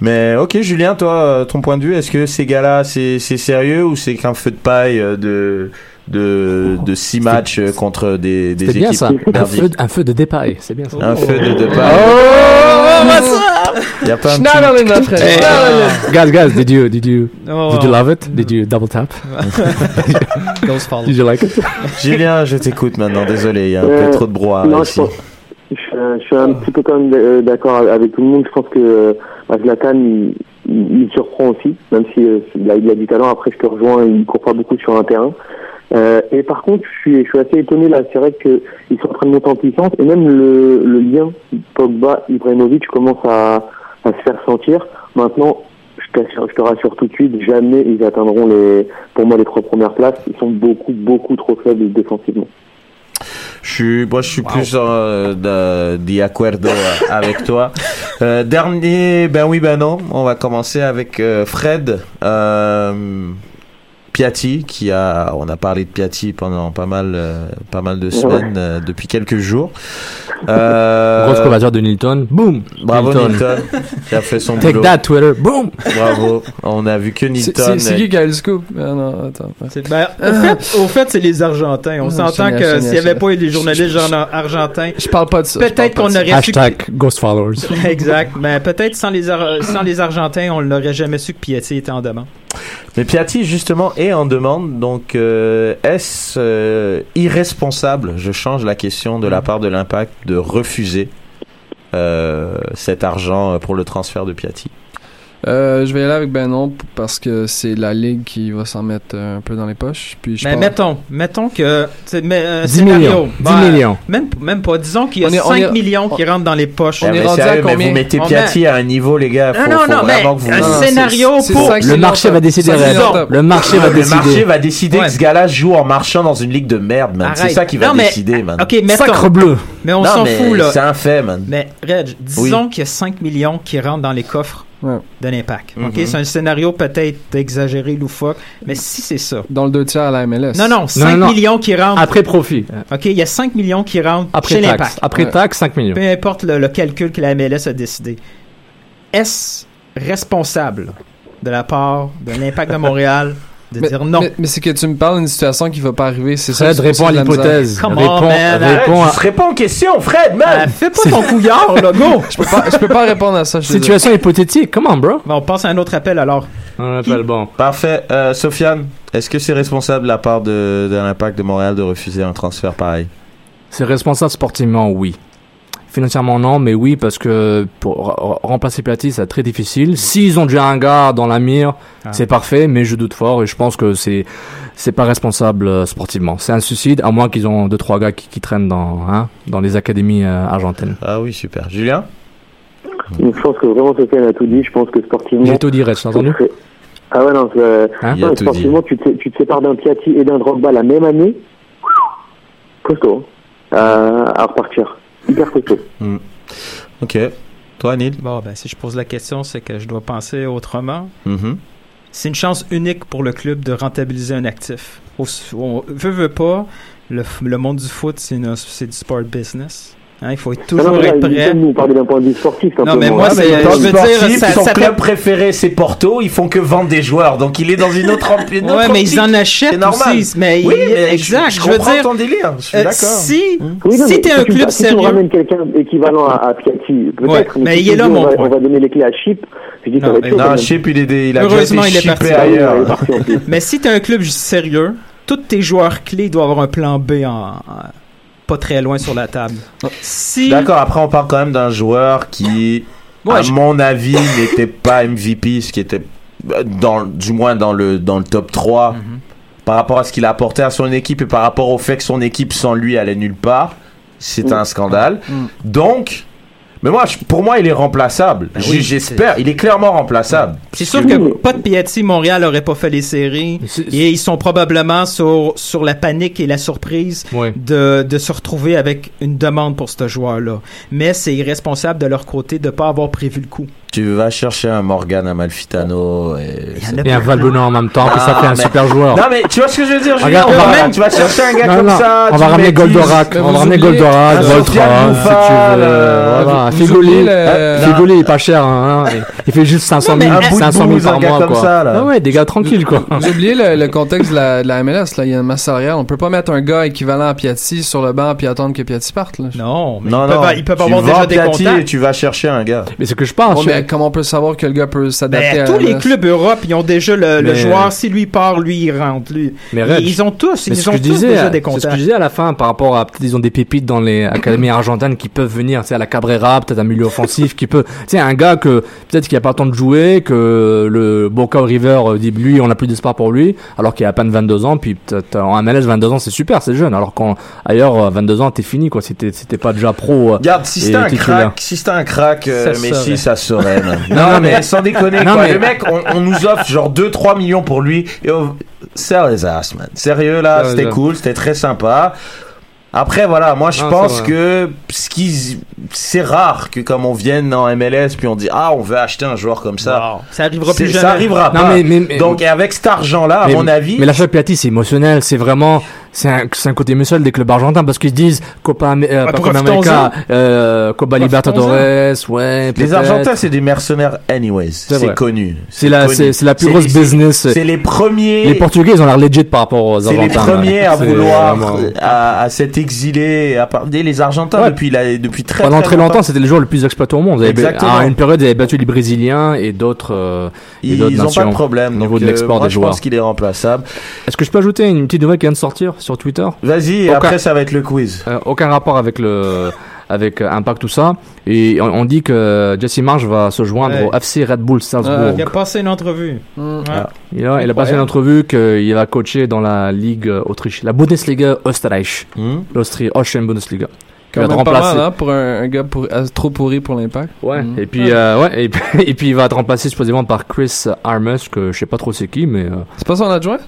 Mais ok, Julien, toi, euh, ton point de vue, est-ce que ces gars-là, c'est c'est sérieux ou c'est qu'un feu de paille euh, de de de six matchs euh, contre des des C'était bien équipes ça. Un feu, un feu de départ. C'est bien ça. Un feu de de Oh, paille. Il y a pas un petit... Schneiderlin, ma frère. Hey. Guys, guys, did you did you Oh, did you love it? Did you double tap? Ghost Follow. Did you like it? Julien, je t'écoute maintenant. Désolé, il y a un Euh, peu trop de brouhaha non, je, ici. pense- je, suis un- je suis un petit peu quand même euh, d'accord avec tout le monde. Je pense que euh, Zlatan, il, il, il surprend aussi, même si euh, il, a, il a du talent. Après, je te rejoins, il court pas beaucoup sur un terrain. Euh, et par contre, je suis, je suis assez étonné là. C'est vrai qu'ils sont en train de monter en puissance et même le, le lien Pogba-Ibrahimovic commence à, à se faire sentir. Maintenant, je, te rassure tout de suite, jamais ils atteindront les, pour moi les trois premières places. Ils sont beaucoup, beaucoup trop faibles défensivement. Je suis, moi, je suis plus euh, acuerdo euh, avec toi. Euh, dernier, ben oui, ben non. On va commencer avec euh, Fred. Euh, Piatti, qui a, on a parlé de Piatti pendant pas mal, euh, pas mal de semaines, euh, depuis quelques jours. Euh, Grosse couverture de Nilton. Boom! Bravo Nilton. Nilton, qui a fait son Take boulot. that, Twitter. Boom! Bravo. On a vu que Nilton. C'est qui qui a eu le scoop? Ah non, attends. ben, au, fait, au fait, c'est les Argentins. On Ah, s'entend que s'il n'y avait pas eu des journalistes argentins, Je parle pas de ça. je peut-être parle qu'on pas de ça. aurait su. que- Hashtag Ghost Followers. Exact. Mais peut-être sans les, Ar- sans les Argentins, on n'aurait jamais su que Piatti était en demande. Mais Piatti, justement, est en demande. Donc, euh, est-ce euh, irresponsable, je change la question de la part de l'impact, de refuser euh, cet argent pour le transfert de Piatti? Euh, je vais y aller avec ben non p- parce que c'est la ligue qui va s'en mettre euh, un peu dans les poches. Puis je Mais pense- mettons, mettons que. mais, euh, 10 scénario. millions. 10 Ben, millions. Même, même pas. Disons qu'il y a est- 5 on est- millions qui rentrent dans les poches. On est à sérieux, mais vous mettez Piatti à un niveau, les gars. Faut, Non, non, faut non, mais vraiment que vous... un Non, non, c'est- scénario c'est pour- Le marché va décider. Le marché va le marché décider. va décider que ce gars-là joue en marchant dans une ligue de merde, man. C'est ça qui va décider, man. Sacre bleu. Mais on s'en fout, là. c'est un fait, man. Mais, Reg, disons qu'il y a 5 millions qui rentrent dans les coffres Ouais. de l'impact. OK? Mhm. C'est un scénario peut-être exagéré, loufoque, mais si c'est ça. Dans le deux tiers à la MLS. Non, non, 5 non. millions qui rentrent. Après profit. OK, il y a 5 millions qui rentrent Après chez taxe. l'impact. Après Ouais. taxe, 5 millions. Peu importe le, le calcul que la MLS a décidé. Est-ce responsable de la part de l'impact de Montréal de Mais, dire non? mais, mais c'est que tu me parles d'une situation qui va pas arriver. C'est ça. Fred, réponds à l'hypothèse. Réponds, réponds à... réponds aux questions, Fred, man. Ah, fais pas ton couillard, là, go! Je peux pas, je peux pas répondre à ça. je suis désolé. Situation hypothétique. Come on, bro. On passe à un autre appel alors. On appelle bon. Parfait. Euh, Sofiane, est-ce que c'est responsable de la part de, de l'impact de Montréal de refuser un transfert pareil? C'est responsable sportivement, oui. Financièrement, non, mais oui, parce que pour remplacer Piatti, c'est très difficile. S'ils ont déjà un gars dans la mire, Ah. c'est parfait, mais je doute fort et je pense que c'est c'est pas responsable euh, sportivement. C'est un suicide, à moins qu'ils ont deux trois gars qui, qui traînent dans hein, dans les académies euh, argentines. Ah oui, super. Julien? Je pense que vraiment Sofiane a tout dit. Je pense que sportivement. J'ai tout dit, Reg, t'as entendu Ah ouais, non, c'est- Hein? non, sportivement, tu te, tu te sépares d'un Piatti et d'un Drogba la même année? Costaud. hein. Euh, à repartir. Hyper costaud. Ok. Toi, Neil? Bon, ben, si je pose la question, c'est que je dois penser autrement. Mhm. C'est une chance unique pour le club de rentabiliser un actif. On veut, veut pas, le, monde du foot, c'est du sport business. Hein, il faut être Non, non, toujours mais être prêt. nous parler d'un point de vue sportif. Non, mais moi, Ah, c'est- Dans je veux dire, ça- son ça club fait- préféré, c'est Porto. Ils font que vendre des joueurs. Donc, il est dans une autre, une autre Ouais, mais ils en achètent C'est normal. aussi. Mais Oui, il- mais exact. je, Je, veux dire, ton délire. Je suis euh, d'accord. si, Oui, non, si mais t'es un club si tu sérieux, ramènes quelqu'un équivalent à, à Piatti, peut-être. Ouais, mais il est là, mon on va, point. on va donner les clés à Chip. Non, mais. Chip, il est, il a Heureusement, il est parti. Ailleurs. mais si t'es un club sérieux, tous tes joueurs clés doivent avoir un plan B en- pas très loin sur la table. Si, D'accord, après on parle quand même d'un joueur qui, Ouais, à je- mon avis, n'était pas MVP, ce qui était euh, dans, du moins dans le, dans le top 3 Mhm. par rapport à ce qu'il a apporté à son équipe et par rapport au fait que son équipe sans lui allait nulle part. C'est Mm. un scandale. Mm. Donc, Mais moi, je- pour moi, il est remplaçable. Ben oui, J'espère. Il est clairement remplaçable. C'est sûr que pas de Piatti, Montréal aurait pas fait les séries. Et ils sont probablement sur, sur la panique et la surprise de, de se retrouver avec une demande pour ce joueur-là. Mais c'est irresponsable de leur côté de pas avoir prévu le coup. Tu vas chercher un Morgan Amalfitano et. Et un Valbuena en même temps, puis ça Ah, fait un mais- super joueur. Non, mais tu vois ce que je veux dire, Julien? Regarde, on Quand va- même, Tu vas chercher un gars Non, comme non, ça. on tu va ramener. Goldorak, on va ramener Goldorak, Voltron, si tu veux. euh, Voilà, Figoli, euh, Figoli, il est pas cher, hein. Il- Il fait juste 500 000, Non, mais un bout de 500 000 bouse, un par mois, comme quoi. ça, là. Ah ouais, des gars tranquilles, quoi. Vous oubliez le, contexte de la, MLS, là. Il y a une masse salariale. On peut pas mettre un gars équivalent à Piatti sur le banc puis attendre que Piatti parte, là. Non, mais ils peuvent tu avoir déjà des contacts. et tu vas chercher un gars. Mais c'est que je pense. Comment on peut savoir que le gars peut s'adapter Ben, à tous les clubs Europe, ils ont déjà le, joueur. Si lui part, lui, il rentre. Lui. Mais Reg, ils, ils ont tous, Mais ils ce ont tous disais, déjà des c'est ce que contacts. je disais à la fin par rapport à peut-être ils ont des pépites dans les académies argentines qui peuvent venir, tu sais à la Cabrera, peut-être un milieu offensif qui peut, tu sais un gars que peut-être qu'il a pas le temps de jouer, que le Boca River euh, dit lui on a plus d'espoir pour lui, alors qu'il a à peine 22 ans, puis peut-être en MLS 22 ans c'est super, c'est jeune, alors qu'en ailleurs euh, 22 ans t'es fini quoi, c'était c'était pas déjà pro. euh, Regarde, si Et c'était un crack, si c'était un crack, euh, Messi, ça serait. Non, mais mais- sans déconner, Non, quoi. mais- Le mec, on, on nous offre genre 2-3 millions pour lui. Et on... As, man. Sérieux, là, c'était cool, c'était très sympa. Après, voilà, moi, je Non, pense que ce qui, c'est rare que comme on vienne en MLS puis on dit, ah, on veut acheter un joueur comme ça. Wow. Ça arrivera plus jamais. Ça arrivera Non, pas. mais- mais- mais- Donc, avec cet argent-là, à mais, mon avis, Mais l'achat de Piatti, c'est émotionnel. C'est vraiment, c'est un, c'est un côté émotionnel des clubs argentins parce qu'ils se disent Copa, euh, Ouais, pas Copa. América, euh, Copa Libertadores, ouais. les. Argentins, c'est des mercenaires anyways. C'est connu. C'est la, c'est, c'est la plus grosse les- business. C'est les premiers. Les Portugais, ils ont l'air legit par rapport aux C'est les Argentins. premiers ouais. à vouloir vraiment- à, à s'être exilés, à part- les Argentins Ouais. depuis la, depuis très Pendant très longtemps, longtemps. c'était le joueur le plus exploité au monde. Exactement. À une période, ils avaient battu les Brésiliens et d'autres. euh, et Ils n'ont pas de problème. au niveau de euh, l'export des je joueurs. pense qu'il est remplaçable. Est-ce que je peux ajouter une petite nouvelle qui vient de sortir sur Twitter Vas-y, Aucun- après ça va être le quiz. Euh, aucun rapport avec le avec euh, Impact tout ça et on, on dit que Jesse Marsh va se joindre Ouais. au FC Red Bull Salzbourg. Il a passé une entrevue. Hmm. Ouais. Ah. il, a, il a passé une entrevue qu'il va coacher dans la ligue euh, Autriche, la Bundesliga Österreich, l'Austrie Austrian Bundesliga. Qui Quand va te même pas remplacer. mal, hein, pour un, un gars pour, euh, trop pourri pour l'impact. Ouais. Mm. Et puis euh, ouais et puis, et puis il va être remplacé supposément par Chris Armus que je sais pas trop c'est qui mais euh, C'est pas son adjoint?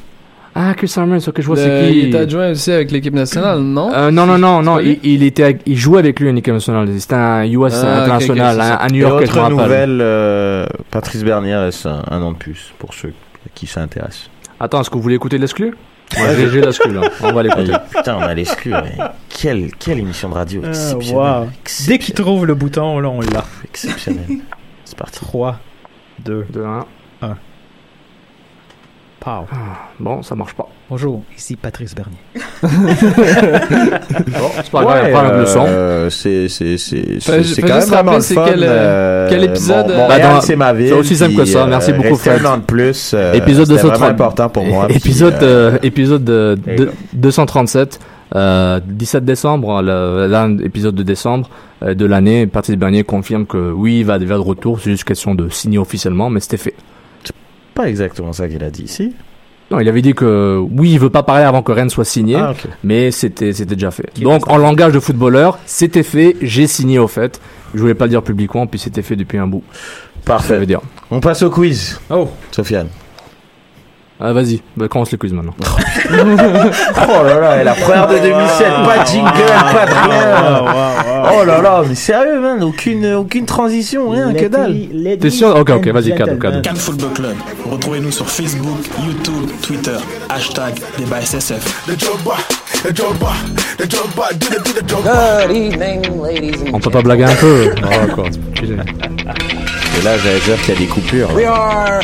Ah, Chris Armand, ce que je vois, c'est qui Il était adjoint aussi avec l'équipe nationale, non? Euh, non, non, non, non. Il, était, il jouait avec lui une équipe nationale. C'était un US international ah, okay, okay, à, hein, à, New York. Et autre nouvelle, euh, Patrice Bernier reste un, un, an de plus pour ceux qui s'intéressent. Attends, est-ce que vous voulez écouter l'exclu? J'ai l'exclu là. On va l'écouter. Ah, putain, on a l'exclu. Quelle, quelle émission de radio ah, exceptionnelle. Dès qu'il trouve le bouton, là, on l'a. Exceptionnel. C'est parti. 3, 2, 2 1. 1. Ah. Ah, bon, ça marche pas. Bonjour, ici Patrice Bernier. bon, c'est pas grave, ouais, pas euh, leçon. C'est c'est quand même vraiment le fun. Quel, euh, épisode bon, bon, c'est ma vie. C'est aussi simple que ça. Merci euh, beaucoup Fred. de plus. Euh, épisode 237 important pour moi. Épisode 237 17 décembre, l'épisode de décembre de l'année, Patrice Bernier confirme que oui, il va, il va de retour, c'est juste question de signer officiellement, mais c'était fait pas exactement ça qu'il a dit ici. Non, il avait dit que oui, il veut pas parler avant que Rennes soit signé. Ah, mais c'était c'était déjà fait. Qui Donc en langage de footballeur, c'était fait, j'ai signé au fait. Je voulais pas le dire publiquement, puis c'était fait depuis un bout. Ça Parfait. veut dire. On passe au quiz. Oh, Sofiane. Ah, vas-y, bah, commence le quiz maintenant. Oh là là, et la première de 2007, pas de jingle, pas de rien. Oh là là, mais sérieux, man, aucune, aucune transition, rien, que dalle. T'es sûr Ok, ok, vas-y, cadeau, cadeau. Cannes Football Club. Retrouvez-nous sur Facebook, YouTube, Twitter, hashtag débat SSF. On peut pas blaguer un peu quoi. Putain. Et là, j'allais dire qu'il y a des coupures. là.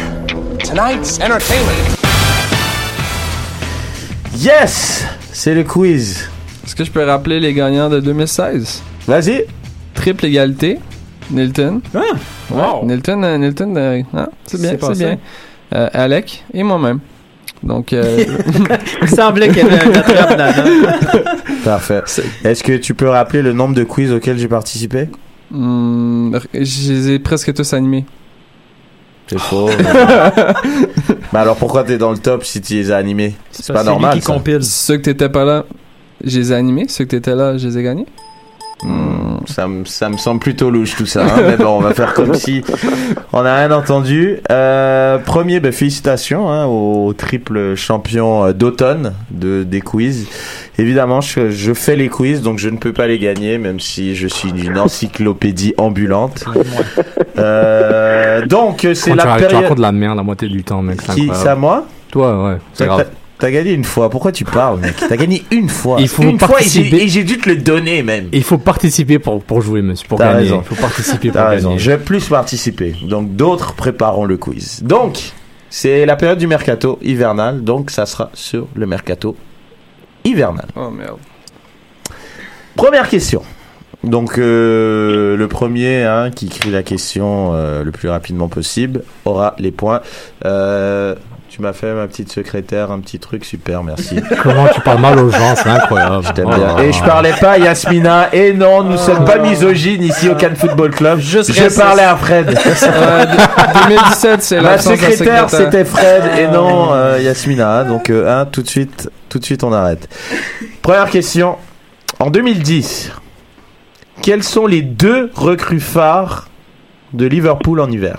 Yes C'est le quiz. Est-ce que je peux rappeler les gagnants de 2016? Vas-y. Triple égalité. Nilton. Ah, Ouais, Nilton, euh, Nilton, euh, hein, c'est bien, C'est bien. Euh, Alec et moi-même. Donc, euh, il semblait qu'il y avait un attrape là-dedans. Parfait. Est-ce que tu peux rappeler le nombre de quiz auxquels j'ai participé? Hmm, je les ai presque tous animés. C'est faux. mais alors pourquoi t'es dans le top si tu les as animés? C'est pas normal. qui ça. compile. Ceux que t'étais pas là, je les ai animés? Ceux que t'étais là, je les ai gagnés? Hmm. Ça, me- ça me semble plutôt louche tout ça. hein. Mais bon, on va faire comme si on n'a rien entendu. Euh, premier, ben, félicitations hein, au triple champion euh, d'automne de, des quiz. Évidemment, je, je fais les quiz, donc je ne peux pas les gagner, même si je suis une encyclopédie ambulante. Euh, donc, c'est la ra- tu période... racontes de la merde la moitié du temps, mec. c'est Qui, c'est à moi? Toi, ouais. C'est grave. T'as gagné une fois. Pourquoi tu parles, mec T'as gagné une fois. Il faut une fois et participer. j'ai- et j'ai dû te le donner même. Il faut participer pour, pour jouer, monsieur. Pour T'as gagner. raison. Il faut participer pour raison. gagner. Je vais plus participer. Donc d'autres prépareront le quiz. Donc c'est la période du mercato hivernal. Donc ça sera sur le mercato hivernal. Oh merde. Première question. Donc euh, le premier hein, qui écrit la question euh, le plus rapidement possible aura les points. Euh, tu m'as fait ma petite secrétaire un petit truc super merci. Comment tu parles mal aux gens, c'est incroyable. Je t'aime Oh. bien. Et je parlais pas à Yasmina. Et non, nous sommes pas misogynes ici au Cannes Football Club. Je parlais à Fred. Euh, de- 2017, c'est Ma l'absence d'un secrétaire, secrétaire. c'était Fred et non euh, Yasmina. Donc, euh, hein, tout de suite, tout de suite, on arrête. Première question. En 2010, quels sont les deux recrues phares de Liverpool en hiver?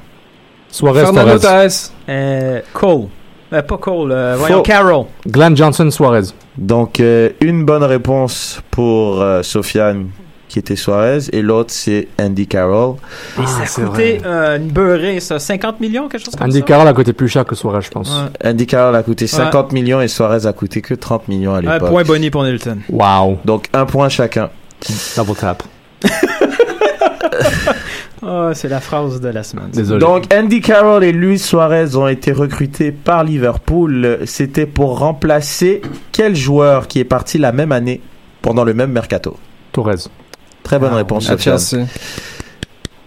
Suarez, Fernando Torres. Torres. Euh, Cole. Euh, pas Cole, euh, voyons, Carroll. Glenn Johnson, Suarez. Donc, euh, une bonne réponse pour euh, Sofiane, qui était Suarez, et l'autre, c'est Andy Carroll. Et Ah, ça a coûté euh, une beurrée, ça, 50 millions, quelque chose comme Andy ça? Carroll a coûté plus cher que Suarez, je pense. Ouais. Andy Carroll a coûté 50 millions et Suarez a coûté que 30 millions à Un l'époque. point Bonnie pour Nilton. Wow. Donc, un point chacun. Double tap. Ah, c'est la phrase de la semaine. Désolé. Donc Andy Carroll et Luis Suarez ont été recrutés par Liverpool. C'était pour remplacer quel joueur qui est parti la même année pendant le même mercato? Torres. Très bonne Ah, réponse. À Sofiane.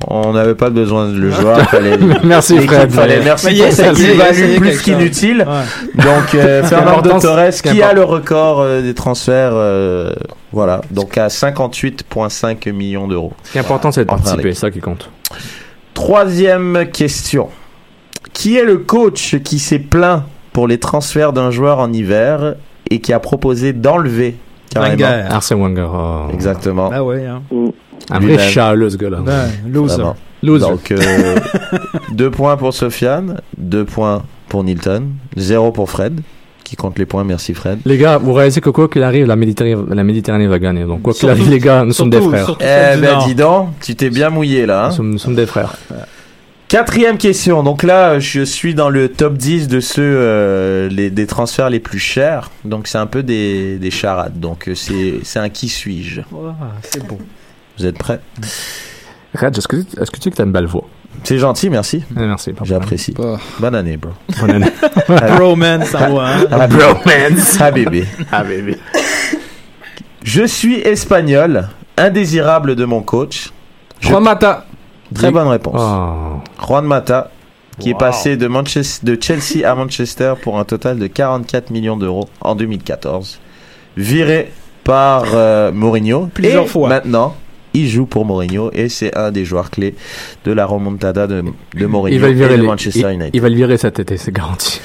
On n'avait pas besoin de le joueur. Fallait, Merci, Fred. Fallait, merci pour cette plus qu'inutile. Ouais. Donc euh, Fernando Torres qui a le record euh, des transferts. euh, voilà. Donc à 58,5 millions d'euros. Ce qui est important, c'est de participer. C'est ça qui compte. Troisième question. Qui est le coach qui s'est plaint pour les transferts d'un joueur en hiver et qui a proposé d'enlever carrément Wenger. Arsène Wenger. oh. Exactement. Ah ouais, hein. Un Lui-même. vrai chaleux, ce gars-là. Ouais, loser. Loser. Donc euh, deux points pour Sofiane, deux points pour Nilton, zéro pour Fred qui compte les points. Merci Fred. Les gars, vous réalisez que quoi qu'il arrive, la Méditerranée, la Méditerranée va gagner. Donc, quoi qu'il arrive, les gars, nous sommes des frères. Eh ben dis donc, tu t'es bien mouillé là. hein. Nous sommes, nous sommes des frères. Quatrième question. Donc là, je suis dans le top 10 de ceux euh, les, des transferts les plus chers. Donc c'est un peu des, des charades. Donc euh, c'est c'est un qui suis-je? C'est beau. Vous êtes prêts? Red, est-ce que, est-ce que tu sais que t'as une belle voix? C'est gentil, merci. Eh, Merci. J'apprécie. Bah, Bonne année, bro. Bonne année. Romance en haut, hein? Ah, bromance. Ah, bébé. Bébé. Je suis espagnol, indésirable de mon coach. Je- Juan Mata. Très bonne réponse. Oh. Juan Mata, qui est passé de, Manchester, de Chelsea à Manchester pour un total de 44 millions d'euros en 2014. Viré par euh, Mourinho. Plusieurs Et fois. Maintenant, il joue pour Mourinho et c'est un des joueurs clés de la remontada de, de Mourinho Il va le et virer, de les- Manchester il, United. il va le virer cet été, c'est garanti.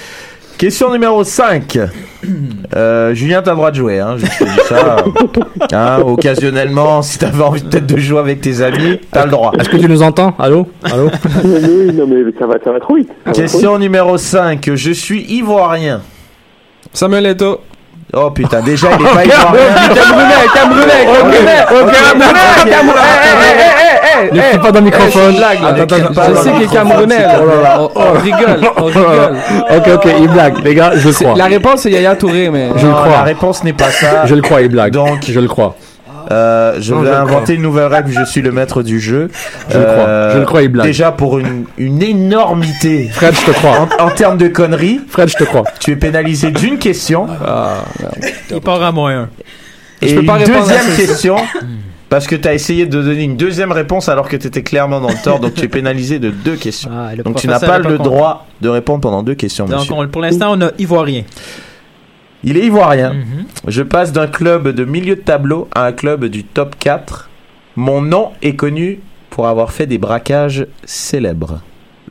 Question numéro 5. Euh, Julien, t'as le droit de jouer. Hein, je te dis ça. Hein, occasionnellement, si t'avais envie peut-être de jouer avec tes amis, t'as le droit. Est-ce que tu nous entends? Allô? Allô? Non, mais ça va, ça va trop vite. Ça va trop vite. Question numéro 5. Je suis ivoirien. Samuel Eto'o. Oh putain, déjà il est pas ivoirien. Camerounais, Camerounais, Camerounais. Ok, Ne crie pas dans le microphone. Je sais qu'il est Camerounais. On, rigole, on rigole. Ok, ok, il blague. Les gars, je crois. La réponse c'est Yaya Touré, mais. Je le crois. La réponse n'est pas ça. Je le crois, il blague. Donc- je le crois. Euh, je Non, vais je inventer une nouvelle règle. Je suis le maître du jeu. Je le crois. Je le crois, il blague. Déjà pour une, une énormité Fred, je te crois. en, en termes de conneries, Fred, je te crois. tu es pénalisé d'une question Ah. Il part à moins un. et Je peux une pas à deuxième question parce que tu as essayé de donner une deuxième réponse alors que tu étais clairement dans le tort. Donc tu es pénalisé de deux questions. Ah, Donc tu n'as pas le droit de répondre pendant deux questions, Donc, monsieur. on- pour l'instant, on a Ivoirien. Il est ivoirien. Mhm. Je passe d'un club de milieu de tableau à un club du top 4. Mon nom est connu pour avoir fait des braquages célèbres.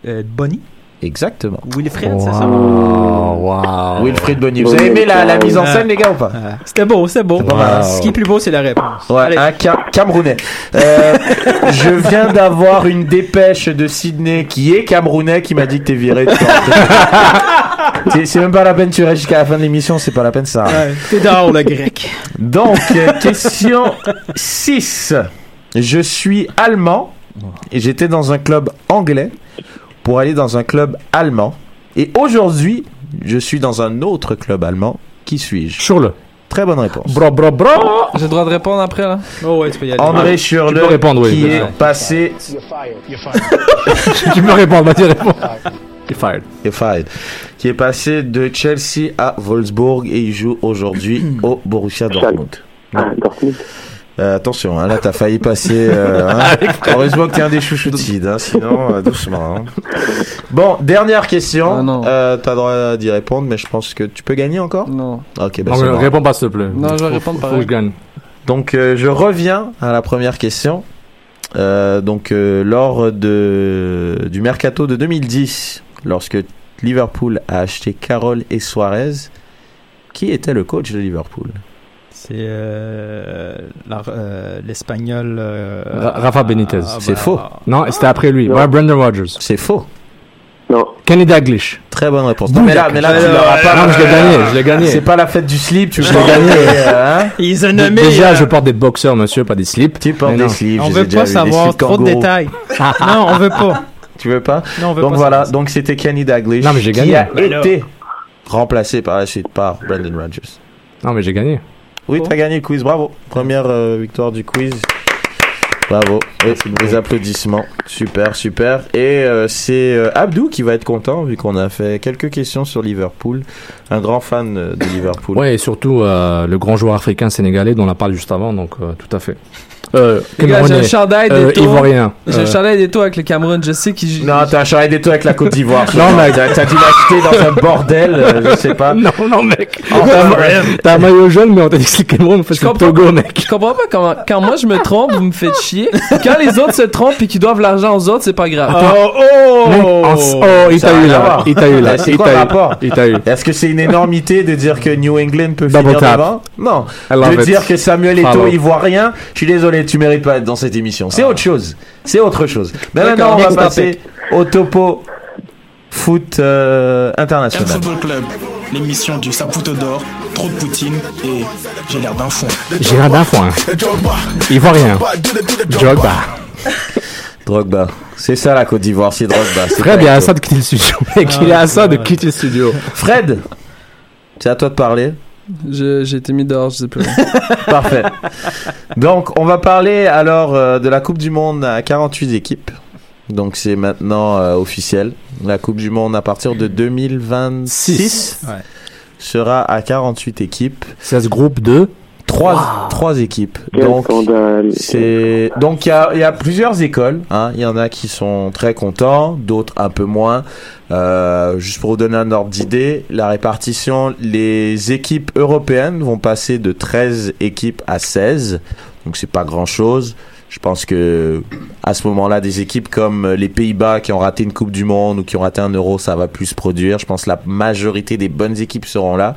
Euh, Bonnie. Exactement. Wilfred, c'est ça? Wow, wow. Wilfried Bonny. Vous avez aimé la, la mise en scène, les gars, ou pas? Ah, C'était beau, c'était beau. Ce qui est plus beau, c'est la réponse. Ouais, Allez. un Cam- Camerounais. Euh, je viens d'avoir une dépêche de Sydney qui est Camerounais qui m'a dit que t'es viré. C'est- C'est même pas la peine, tu restes jusqu'à la fin de l'émission, c'est pas la peine ça. Ouais, T'es dehors, le grec. Donc, euh, question 6. Je suis allemand et j'étais dans un club anglais pour aller dans un club allemand. Et aujourd'hui, je suis dans un autre club allemand. Qui suis-je? Schurle. Très bonne réponse. Bro, bro, bro. J'ai le droit de répondre après, là? Oh ouais, tu peux y aller. André Schurle, Tu peux répondre, oui. qui Ouais. est passé tu peux répondre, vas-y, réponds. Fired. fired, qui est passé de Chelsea à Wolfsburg et il joue aujourd'hui au Borussia Dortmund. Ah, Dortmund. Euh, attention, hein, là t'as failli passer. euh, hein. Heureusement que t'es un des chouchous de Sid, hein, sinon euh, doucement. hein. Bon, dernière question. Ah. Euh, t'as le droit d'y répondre, mais je pense que tu peux gagner encore? Non. Ok, bah Non, réponds pas, s'il te plaît. Non, je faut pareil. que je gagne. Donc euh, je reviens à la première question. Euh, donc euh, lors de du mercato de 2010, lorsque Liverpool a acheté Carroll et Suarez, qui était le coach de Liverpool? C'est euh, euh, l'espagnol. euh, Ra- Rafa Benitez. ah, C'est bah, faux. Non, c'était après lui. Ouais, Brendan Rodgers. C'est faux. Non. Kenny Dalglish. Très bonne réponse. Non, mais là, mais là, tu l'auras pas. Non, je l'ai gagné, je l'ai gagné. C'est pas la fête du slip, tu l'as gagné. hein Il les a Dé- nommés. Déjà, euh, je porte des boxeurs, monsieur, pas des slips. tu portes des slips. On je veut pas savoir trop de détails. non, on veut pas. Tu veux pas Non, on veut Donc pas voilà, donc c'était Kenny Dalglish Non, mais j'ai qui gagné. a Mais été remplacé par la suite par Brendan Rodgers. Non, mais j'ai gagné. Oui, Oh. t'as gagné le quiz, bravo. Première euh, victoire du quiz. Bravo. Oui, des applaudissements. Super, super. Et euh, c'est euh, Abdou qui va être content vu qu'on a fait quelques questions sur Liverpool. Un grand fan euh, de Liverpool. Ouais, et surtout euh, le grand joueur africain sénégalais dont on a parlé juste avant, donc euh, tout à fait. Euh, j'ai un chandail euh, des taux. Ivoirien. J'ai un euh, chandail des taux avec le Cameroun. Je sais qu'il. Non, t'as un charrette des avec la Côte d'Ivoire. Non, mais mec. t'as dû l'acheter dans un bordel, euh, je sais pas. Non, non, mec. T'as un- bref. T'as un maillot jaune, mais on t'a dit que c'est le Cameroun, en fait, Je comprends Togo, pas- mec. Je comprends pas comment, quand moi je me trompe, vous me faites chier. Quand les autres se trompent et qu'ils doivent l'argent aux autres, c'est pas grave. Oh, oh, oh, il t'a a eu là. Il t'a eu là. C'est Il quoi le rapport Il t'a eu. Est-ce que c'est une énormité de dire que New England peut finir devant? Non. De dire que Samuel Eto'o Bravo. il voit rien, je suis désolé, tu mérites pas d'être dans cette émission. C'est autre chose. C'est autre chose. Mais D'accord, maintenant, on va passer au topo foot euh, international. Football Club, l'émission du Saputo d'or, trop de poutine et j'ai l'air d'un fond. J'ai rien d'un foin. Ivoirien. Drogba. Drogba. C'est ça la Côte d'Ivoire, c'est Drogba. C'est Fred, il est à Eto'o. ça de quitter le studio, mec. Il est à ça de quitter le studio. Fred, c'est à toi de parler. J'ai été mis dehors, je sais plus. Parfait. Donc, on va parler alors euh, de la Coupe du Monde à 48 équipes. Donc, c'est maintenant euh, officiel. La Coupe du Monde à partir de 2026 Ouais. sera à 48 équipes. 16 groupes de. Trois, trois équipes. Quel Donc, c'est donc il y a, il y a plusieurs écoles. Hein. Il y en a qui sont très contents, d'autres un peu moins. Euh, juste pour vous donner un ordre d'idée, la répartition, les équipes européennes vont passer de 13 équipes à 16. Donc c'est pas grand chose. Je pense que à ce moment-là, des équipes comme les Pays-Bas qui ont raté une Coupe du Monde ou qui ont raté un Euro, ça va plus se produire. Je pense que la majorité des bonnes équipes seront là.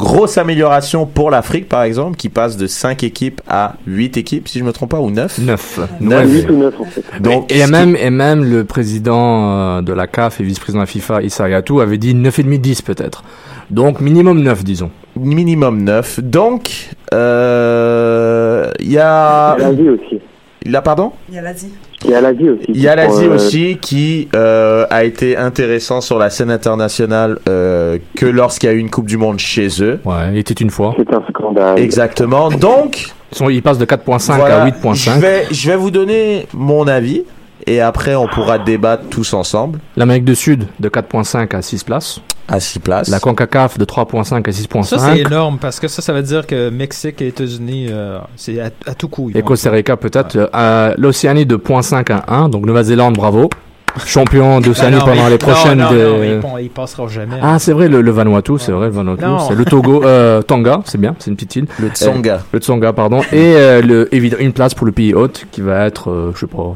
Grosse amélioration pour l'Afrique, par exemple, qui passe de 5 équipes à 8 équipes, si je me trompe pas, ou 9. 9. Neuf. 8 ou 9 en fait. Donc, et, et même, et même le président euh, de la CAF et vice-président de la FIFA, Issa Hayatou, avait dit 9,5-10 peut-être. Donc minimum 9, disons. minimum 9. Donc, euh, il y a... Il y a l'Asie aussi. Là, pardon? Il y a l'Asie. Il y a l'Asie aussi. Il y a l'Asie Euh, aussi qui euh, a été intéressant sur la scène internationale euh, que lorsqu'il y a eu une Coupe du Monde chez eux. Ouais, il était une fois. C'est un scandale. Exactement. Donc, Ils, sont, ils passent de 4,5 voilà, à je 8,5. vais, je vais vous donner mon avis et après on pourra débattre tous ensemble L'Amérique du Sud de 4,5 à 6 places. à 6 places. La CONCACAF de 3,5 à Ça, c'est 6,5. énorme parce que ça, ça veut dire que Mexique et États-Unis, euh, c'est à, à tout coup. Et Costa Rica peut-être. Euh, euh, L'Océanie de 0,5 à 1. Donc Nouvelle-Zélande, bravo. Champion Ben d'Océanie non, pendant mais- les prochaines. Non, non, de- non, pon- ils passeront jamais. Ah, c'est vrai, le, le Vanuatu, c'est vrai, le Vanuatu. C'est le Togo, euh, Tonga, c'est bien, c'est une petite île. Le Tsonga. Le Tsonga, pardon. Et euh, le, évidemment, une place pour le pays hôte qui va être, euh, je sais pas,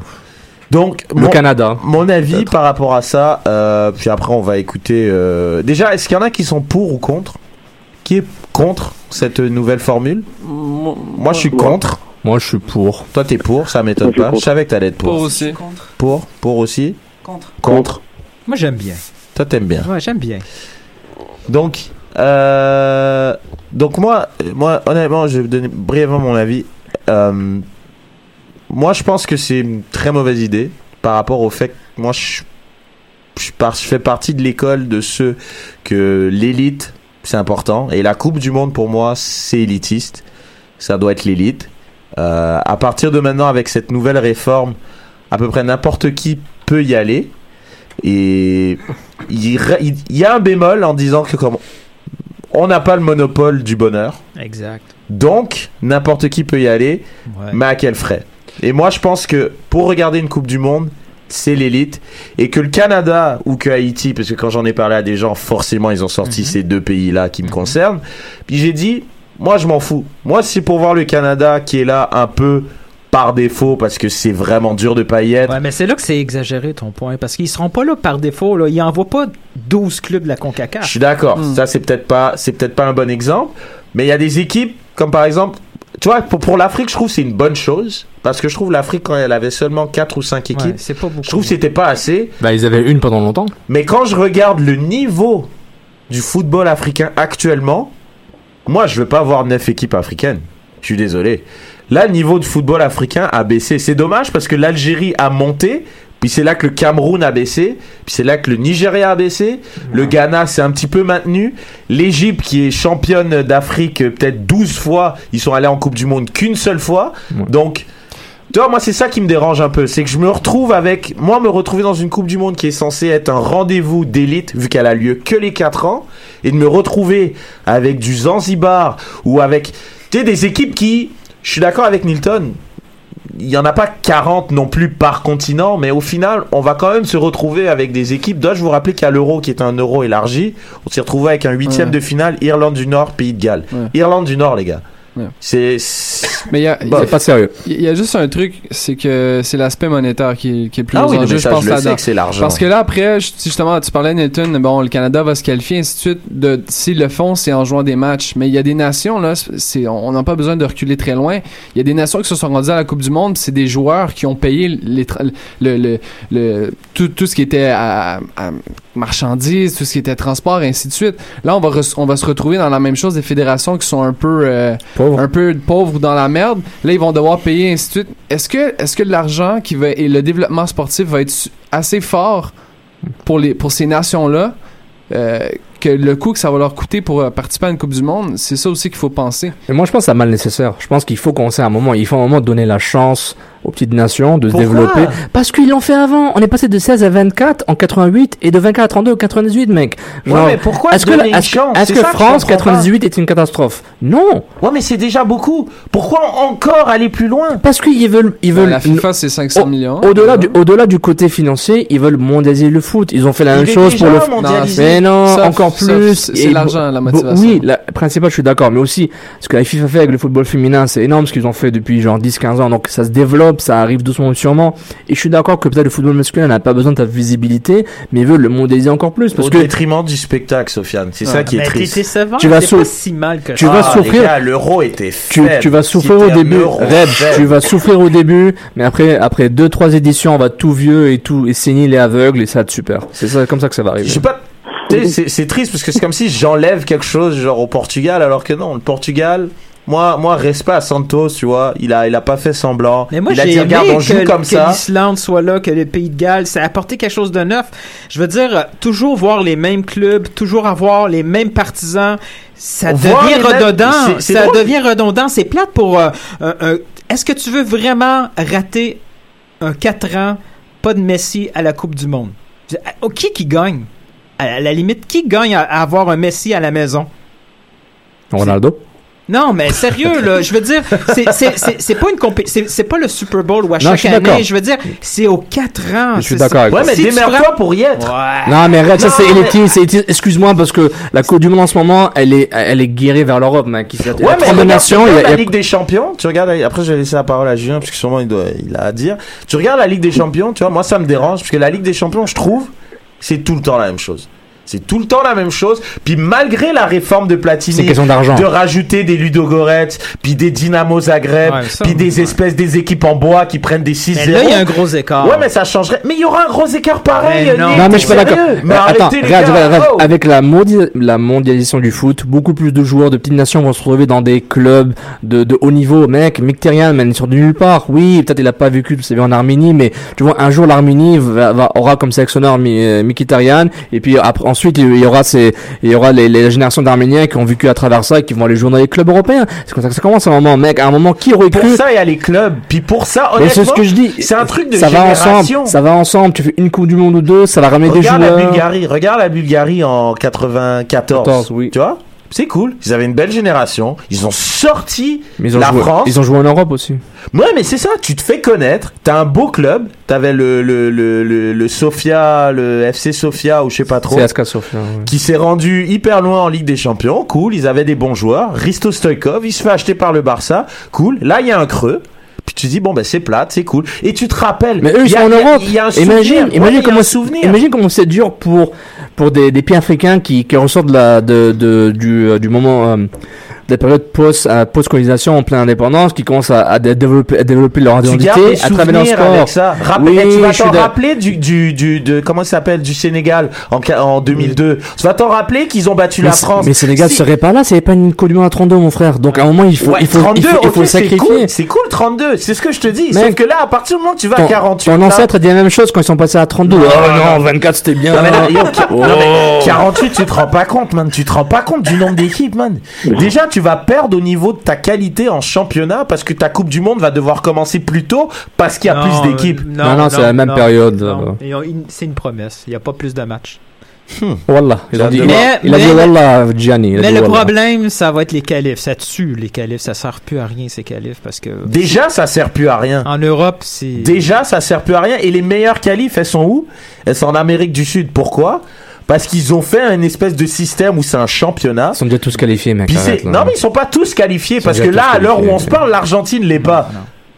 Donc, Le mon, Canada. mon avis peut-être. par rapport à ça, euh, puis après on va écouter. euh, Déjà, est-ce qu'il y en a qui sont pour ou contre? Qui est contre cette nouvelle formule? Moi, je suis contre. Moi, je suis pour. Toi, t'es pour, ça m'étonne pas. Je savais que t'allais être Pour pour. aussi. Contre. Pour, pour aussi? Contre. Contre. Moi, j'aime bien. Toi, t'aimes bien. Ouais, j'aime bien. Donc, euh, donc moi, moi, honnêtement, je vais vous donner brièvement mon avis. Euh, moi, je pense que c'est une très mauvaise idée par rapport au fait que moi, je, je, par- je fais partie de l'école de ceux que l'élite, c'est important. Et la Coupe du Monde, pour moi, c'est élitiste. Ça doit être l'élite. Euh, à partir de maintenant, avec cette nouvelle réforme, à peu près n'importe qui peut y aller. Et il, ra- il- il y a un bémol en disant que comme on n'a pas le monopole du bonheur, Exact. donc n'importe qui peut y aller, Ouais. mais à quel frais? Et moi je pense que pour regarder une Coupe du Monde, c'est l'élite et que le Canada ou que Haïti, parce que quand j'en ai parlé à des gens, forcément ils ont sorti Mhm. ces deux pays-là qui me concernent. Puis j'ai dit, moi je m'en fous. Moi c'est pour voir le Canada qui est là un peu par défaut parce que c'est vraiment dur de pas y être. Ouais, mais c'est là que c'est exagéré ton point, parce qu'ils seront pas là par défaut. Là. Ils envoient pas 12 clubs de la Je CONCACAF. suis d'accord. Hmm. Ça, c'est peut-être pas, c'est peut-être pas un bon exemple. Mais il y a des équipes, comme par exemple, tu vois, pour, pour l'Afrique, je trouve que c'est une bonne chose. Parce que je trouve l'Afrique, quand elle avait seulement 4 ou 5 Ouais, équipes, c'est pas beaucoup. je trouve que c'était pas assez. Bah, ils avaient une pendant longtemps. Mais quand je regarde le niveau du football africain actuellement, moi, je veux pas voir 9 équipes africaines. Je suis désolé. Là, le niveau du football africain a baissé. C'est dommage parce que l'Algérie a monté. Puis c'est là que le Cameroun a baissé. Puis c'est là que le Nigeria a baissé. Le Ghana s'est un petit peu maintenu. L'Égypte, qui est championne d'Afrique euh, peut-être 12 fois, ils sont allés en Coupe du Monde qu'une seule fois. Ouais. Donc, tu vois, moi, c'est ça qui me dérange un peu. C'est que je me retrouve avec. Moi, me retrouver dans une Coupe du Monde qui est censée être un rendez-vous d'élite, vu qu'elle a lieu que les 4 ans, et de me retrouver avec du Zanzibar ou avec. Tu sais, des équipes qui. Je suis d'accord avec Milton. Il n'y en a pas 40 non plus par continent, mais au final, on va quand même se retrouver avec des équipes. Dois-je vous rappeler qu'à l'Euro, qui est un Euro élargi, on s'est retrouvé avec un huitième Ouais. de finale, Irlande du Nord, Pays de Galles. Ouais. Irlande du Nord, les gars. Ouais. C'est. c'est- Mais il y a, il y a- C'est pas sérieux. il y a juste un truc, c'est que c'est l'aspect monétaire qui, est- qui est le plus Ah oui, je pense, je le sais là-dedans. que c'est l'argent. Parce que là, après, justement, tu parlais de Nilton, bon, le Canada va se qualifier, ainsi de suite. De, s'ils le font, c'est en jouant des matchs. Mais il y a des nations, là, c'est, on n'a pas besoin de reculer très loin. Il y a des nations qui se sont rendues à la Coupe du Monde, c'est des joueurs qui ont payé les, tra- le, le, le- tout, tout ce qui était à, à marchandises, tout ce qui était transport, ainsi de suite. Là, on va, re- on va se retrouver dans la même chose des fédérations qui sont un peu, euh, Pauvre. un peu pauvres ou dans la merde. Là, ils vont devoir payer, ainsi de suite. Est-ce que, est-ce que l'argent qui va, et le développement sportif va être assez fort pour, les, pour ces nations-là euh, que le coût que ça va leur coûter pour euh, participer à une Coupe du Monde, c'est ça aussi qu'il faut penser. Mais moi, je pense que c'est mal nécessaire. Je pense qu'il faut qu'on sait à un moment, il faut à un moment donner la chance aux petites nations de se développer. Parce qu'ils l'ont fait avant. On est passé de 16 à 24 en 88 et de 24 à 32 en 98, mec. Ouais, Genre, mais pourquoi est-ce que, France comprends pas. 98 est une catastrophe? Non. Ouais, mais c'est déjà beaucoup. Pourquoi encore aller plus loin? Parce qu'ils veulent, ils veulent, la FIFA, c'est 500 millions. au-delà du, au-delà du côté financier, ils veulent mondialiser le foot. Ils ont fait la même Il chose pour le mondialisé. Mais non, Sauf- encore plus. c'est Et l'argent, la motivation. Oui, la principale, je suis d'accord. Mais aussi, ce que la FIFA fait avec le football féminin, c'est énorme ce qu'ils ont fait depuis genre 10-15 ans. Donc ça se développe, ça arrive doucement mais sûrement. Et je suis d'accord que peut-être le football masculin n'a pas besoin de ta visibilité, mais ils veulent le modéliser encore plus. Parce Au que détriment du spectacle, Sofiane. C'est ça qui est Mais triste. décevant. Tu vas c'est sou- pas si mal que tu vas Ah, souffrir. l'euro était tu, faible. tu vas souffrir au début, tu vas souffrir au début, mais après, après deux, trois éditions, on va tout vieux et tout, et sénile et aveugle, et ça va être super. C'est ça, comme ça que ça va arriver. Je sais pas. c'est triste parce que c'est comme si j'enlève quelque chose genre au Portugal alors que non, le Portugal. Moi, moi, respect à Santos, tu vois. Il a, il a pas fait semblant. Mais moi, il a j'ai dit, aimé regarde, on que, comme que ça. l'Islande soit là, que le Pays de Galles, ça a apporté quelque chose de neuf. Je veux dire, euh, toujours voir les mêmes clubs, toujours avoir les mêmes partisans, ça devient mêmes- redondant. Ça drôle. devient redondant. C'est plate pour... euh, un- un- Est-ce que tu veux vraiment rater un 4 ans, pas de Messi à la Coupe du Monde? Oh, qui qui gagne? À la limite, qui gagne à avoir un Messi à la maison? Ronaldo? Non, mais sérieux, là, je veux dire, c'est- c'est c'est- c'est pas une c'est pas le Super Bowl où à chaque année, je veux dire, c'est aux quatre ans. Je suis d'accord avec Ouais, toi. mais Si démerde-toi prends- pour y être. Ouais. Non, mais arrête, ça c'est élitiste. Excuse-moi, parce que la Coupe du Monde en ce moment, elle est, elle est guérée vers l'Europe, mec. Il y a Ouais, mais 32 regarde, nations, il y a, la Ligue des Champions, tu regardes, après je vais laisser la parole à Julien, parce que sûrement il, doit, il a à dire. Tu regardes la Ligue des Champions, tu vois, moi ça me dérange, parce que la Ligue des Champions, je trouve, c'est tout le temps la même chose. C'est tout le temps la même chose. Puis malgré la réforme de Platini, c'est une question d'argent. de rajouter des Ludogorets, puis des Dynamo Zagreb, Ouais, ça, puis des ouais. espèces des équipes en bois qui prennent des 6-0. Mais là, il y a un gros écart. Ouais, mais ça changerait. Mais il y aura un gros écart pareil. Mais non. Mais je suis pas d'accord. Mais Euh, attends, les regarde, gars. regarde, regarde, Oh. avec la, mondia- la mondialisation du foot, beaucoup plus de joueurs de petites nations vont se retrouver dans des clubs de, de haut niveau. Mec, Mkhitaryan, man, il sort de nulle part. Oui, peut-être il a pas vécu sa vie en Arménie, mais tu vois, un jour l'Arménie va, va- aura comme sélectionneur euh, Mkhitaryan, et puis après, ensuite il y aura ces, il y aura les, les générations d'Arméniens qui ont vécu à travers ça et qui vont aller jouer dans les clubs européens. C'est comme ça que ça commence à un moment, mec. À un moment, qui aurait Pour ça, il y a les clubs. Puis pour ça, mais c'est ce honnêtement, que je dis. c'est un truc de ça va génération. ensemble. Ça va ensemble. Tu fais une Coupe du Monde ou deux, ça va ramener des Regarde joueurs. la Bulgarie, regarde la Bulgarie en 94. 14, oui. Tu vois? C'est cool. Ils avaient une belle génération. Ils ont sorti Mais ils ont la joué, France. ils ont joué en Europe aussi. Ouais, mais c'est ça. Tu te fais connaître. T'as un beau club. T'avais le, le, le, le, le Sofia, le FC Sofia ou je sais pas trop. C'est Aska Sofia. ouais. Qui s'est rendu hyper loin en Ligue des Champions. Cool. Ils avaient des bons joueurs. Risto Stoikov, il se fait acheter par le Barça. Cool. Là, il y a un creux. Puis tu dis bon ben c'est plate, c'est cool. Et tu te rappelles. Mais eux ils sont a- en il y a- Europe. Y a un souvenir. imagine, Ouais, imagine comment souvenir. Imagine comment c'est dur pour pour des, des pays africains qui qui ressortent de la de, de du euh, du moment euh, de la période post euh, post colonisation en pleine indépendance qui commencent à, à développer à développer leur identité des à travers leur sport. avec ça. Rappel- Oui, tu vas t'en rappeler du, du, du, de, comment ça s'appelle, du Sénégal en, qua- en 2002. Tu vas t'en rappeler qu'ils ont battu mais, la France. mais Sénégal Si- serait pas là, c'est pas une Monde à 32 mon frère. Donc à un moment il faut Ouais, il faut 32, il faut, il faut ok, le c'est sacrifier. cool, c'est cool 32, c'est ce que je te dis. Sauf que là, à partir du moment où tu vas Ton, à 48, ton ancêtre a dit la même chose quand ils sont passés à 32. Non, oh non, non, 24 c'était bien. Non, mais là, yo, qui- Oh. non, mais 48, tu te rends pas compte, man. Tu te rends pas compte du nombre d'équipes, man. Déjà, tu vas perdre au niveau de ta qualité en championnat parce que ta Coupe du Monde va devoir commencer plus tôt parce qu'il y a Non, plus d'équipes. euh, Non, non, c'est la même non, période, une- C'est une promesse. Il n'y a pas plus de matchs. Wallah, il a dit, Mais- il a dit mais- Wallah, Gianni. il a Mais dit le Wallah. problème, ça va être les qualifs. Ça tue les qualifs. Ça sert plus à rien, ces qualifs, parce que Déjà, ça sert plus à rien. en Europe, c'est. Déjà, ça sert plus à rien. Et les meilleures qualifs, elles sont où? Elles sont en Amérique du Sud. Pourquoi? Parce qu'ils ont fait un espèce de système où c'est un championnat. Ils sont déjà tous qualifiés, mec. Arrête, là. non, mais ils sont pas tous qualifiés parce que là, à l'heure où on se parle, l'Argentine l'est pas.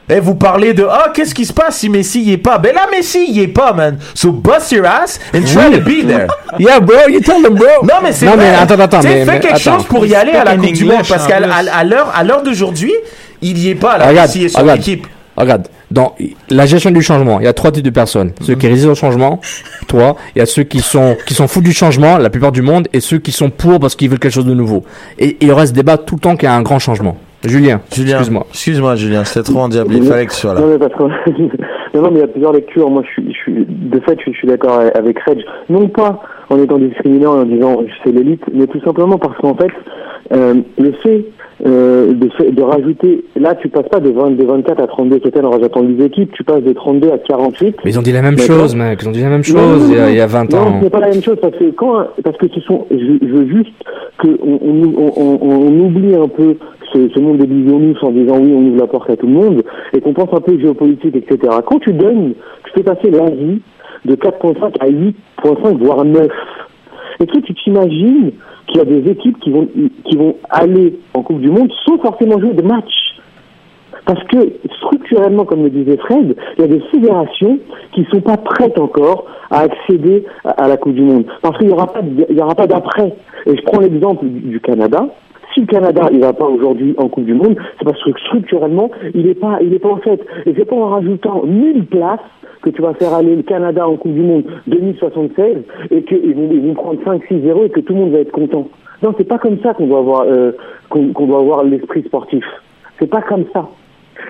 Et vous parlez de ah qu'est-ce qui se passe si Messi y est pas? Ben là Messi y est pas man. So bust your ass and try Oui. to be there. Yeah, bro, you tell them, bro. Non mais c'est Non, vrai. mais attends, attends, mais- fais mais quelque attends. chose pour y aller à la Coupe du Monde parce en qu'à l'heure à l'heure d'aujourd'hui, il y est pas là. Regarde, Messi et son regarde. Regarde, dans la gestion du changement, il y a trois types de personnes. Ceux qui résistent au changement, toi, il y a ceux qui sont qui sont fous du changement, la plupart du monde, et ceux qui sont pour parce qu'ils veulent quelque chose de nouveau. Et et il y aura ce débat tout le temps qu'il y a un grand changement. Julien, Julien, excuse-moi. Excuse-moi Julien, c'était trop endiablé, il fallait que tu sois là. Non, mais parce que... non, non, mais il y a plusieurs lectures. Moi, je suis, je suis, de fait, je suis, je suis d'accord avec Reg. Non pas en étant discriminant et en disant c'est l'élite, mais tout simplement parce qu'en fait, euh, le fait, euh, de, de rajouter, là, tu passes pas de, 20, de 24 à 32 total en rajoutant des équipes, tu passes de 32 à 48. Mais ils ont dit la même chose, mec. Ils ont dit la même Non, non, chose non, il y a, non. il y a 20 non, ans. ce n'est pas la même chose parce que quand parce que ce sont je, je veux juste que on, on, on, on oublie un peu ce, ce monde des bisounours en disant oui on ouvre la porte à tout le monde et qu'on pense un peu géopolitique etc. Quand tu donnes tu fais passer l'Asie de 4.5 à 8.5 voire 9 et toi tu t'imagines qu'il y a des équipes qui vont qui vont aller en Coupe du Monde sans forcément jouer de match? Parce que structurellement, comme le disait Fred, il y a des fédérations qui ne sont pas prêtes encore à accéder à, la Coupe du Monde. Parce qu'il n'y aura pas, il aura pas d'après. Et je prends l'exemple du Canada. Si le Canada il va pas aujourd'hui en Coupe du Monde, c'est parce que structurellement il n'est pas, il pas en fait. Et c'est pas en rajoutant 1000 places que tu vas faire aller le Canada en Coupe du Monde 2076 et qu'ils vont, ils vont prendre 5-6-0 et que tout le monde va être content. Non, c'est pas comme ça qu'on doit avoir, euh, avoir l'esprit sportif. C'est pas comme ça.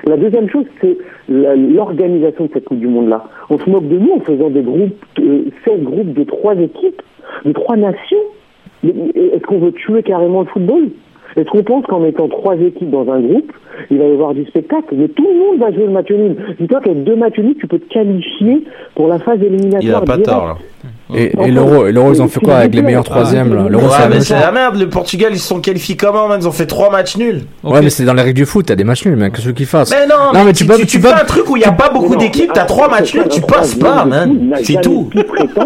La deuxième chose, c'est l'organisation de cette Coupe du Monde-là. On se moque de nous en faisant des groupes, euh, 16 groupes de trois équipes, de trois nations. Est-ce qu'on veut tuer carrément le football? Est-ce qu'on pense qu'en mettant trois équipes dans un groupe, il va y avoir du spectacle Mais tout le monde va jouer le match nul. Dis-toi qu'avec deux matchs nuls, tu peux te qualifier pour la phase éliminatoire Il a pas là. Et, et l'euro, et l'euro, ils ont fait quoi avec les meilleurs troisièmes là L'euro, c'est Ouais, la c'est merde. Le Portugal, ils se sont qualifiés comment, man? Ils ont fait trois matchs nuls. Ouais, mais c'est dans les règles du foot, t'as des matchs nuls, mec. Qu'est-ce que tu fasses Mais non, Non, mais tu, tu peux- tu, tu fais un truc où il n'y a pas beaucoup d'équipes, t'as trois matchs nuls, tu passes pas, man. C'est tout.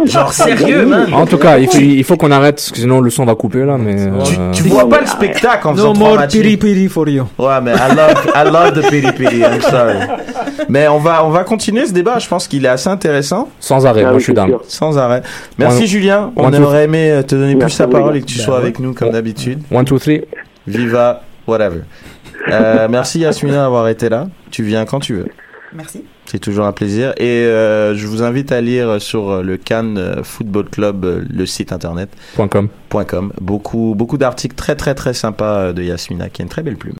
Genre, sérieux, man. En tout cas, il faut, il faut qu'on arrête, parce que sinon le son va couper là, mais. Tu, euh, tu vois pas le spectacle en faisant No trois more matchs piri piri for you. Ouais, mais I love, I love the piri piri, I'm sorry. Mais on va, on va continuer ce débat, je pense qu'il est assez intéressant. Sans arrêt, Ah moi je suis down. sûr. Sans arrêt. Merci One- Julien, on aurait aimé euh, te donner plus la parole et que tu gars. sois Ben avec nous comme d'habitude. One, two, three. Viva, whatever. Euh, merci Yasmina d'avoir été là. Tu viens quand tu veux. Merci. C'est toujours un plaisir. Et euh, je vous invite à lire sur le Cannes Football Club, le site internet Point com. .com. Beaucoup, beaucoup d'articles très très très sympas de Yasmina, qui a une très belle plume.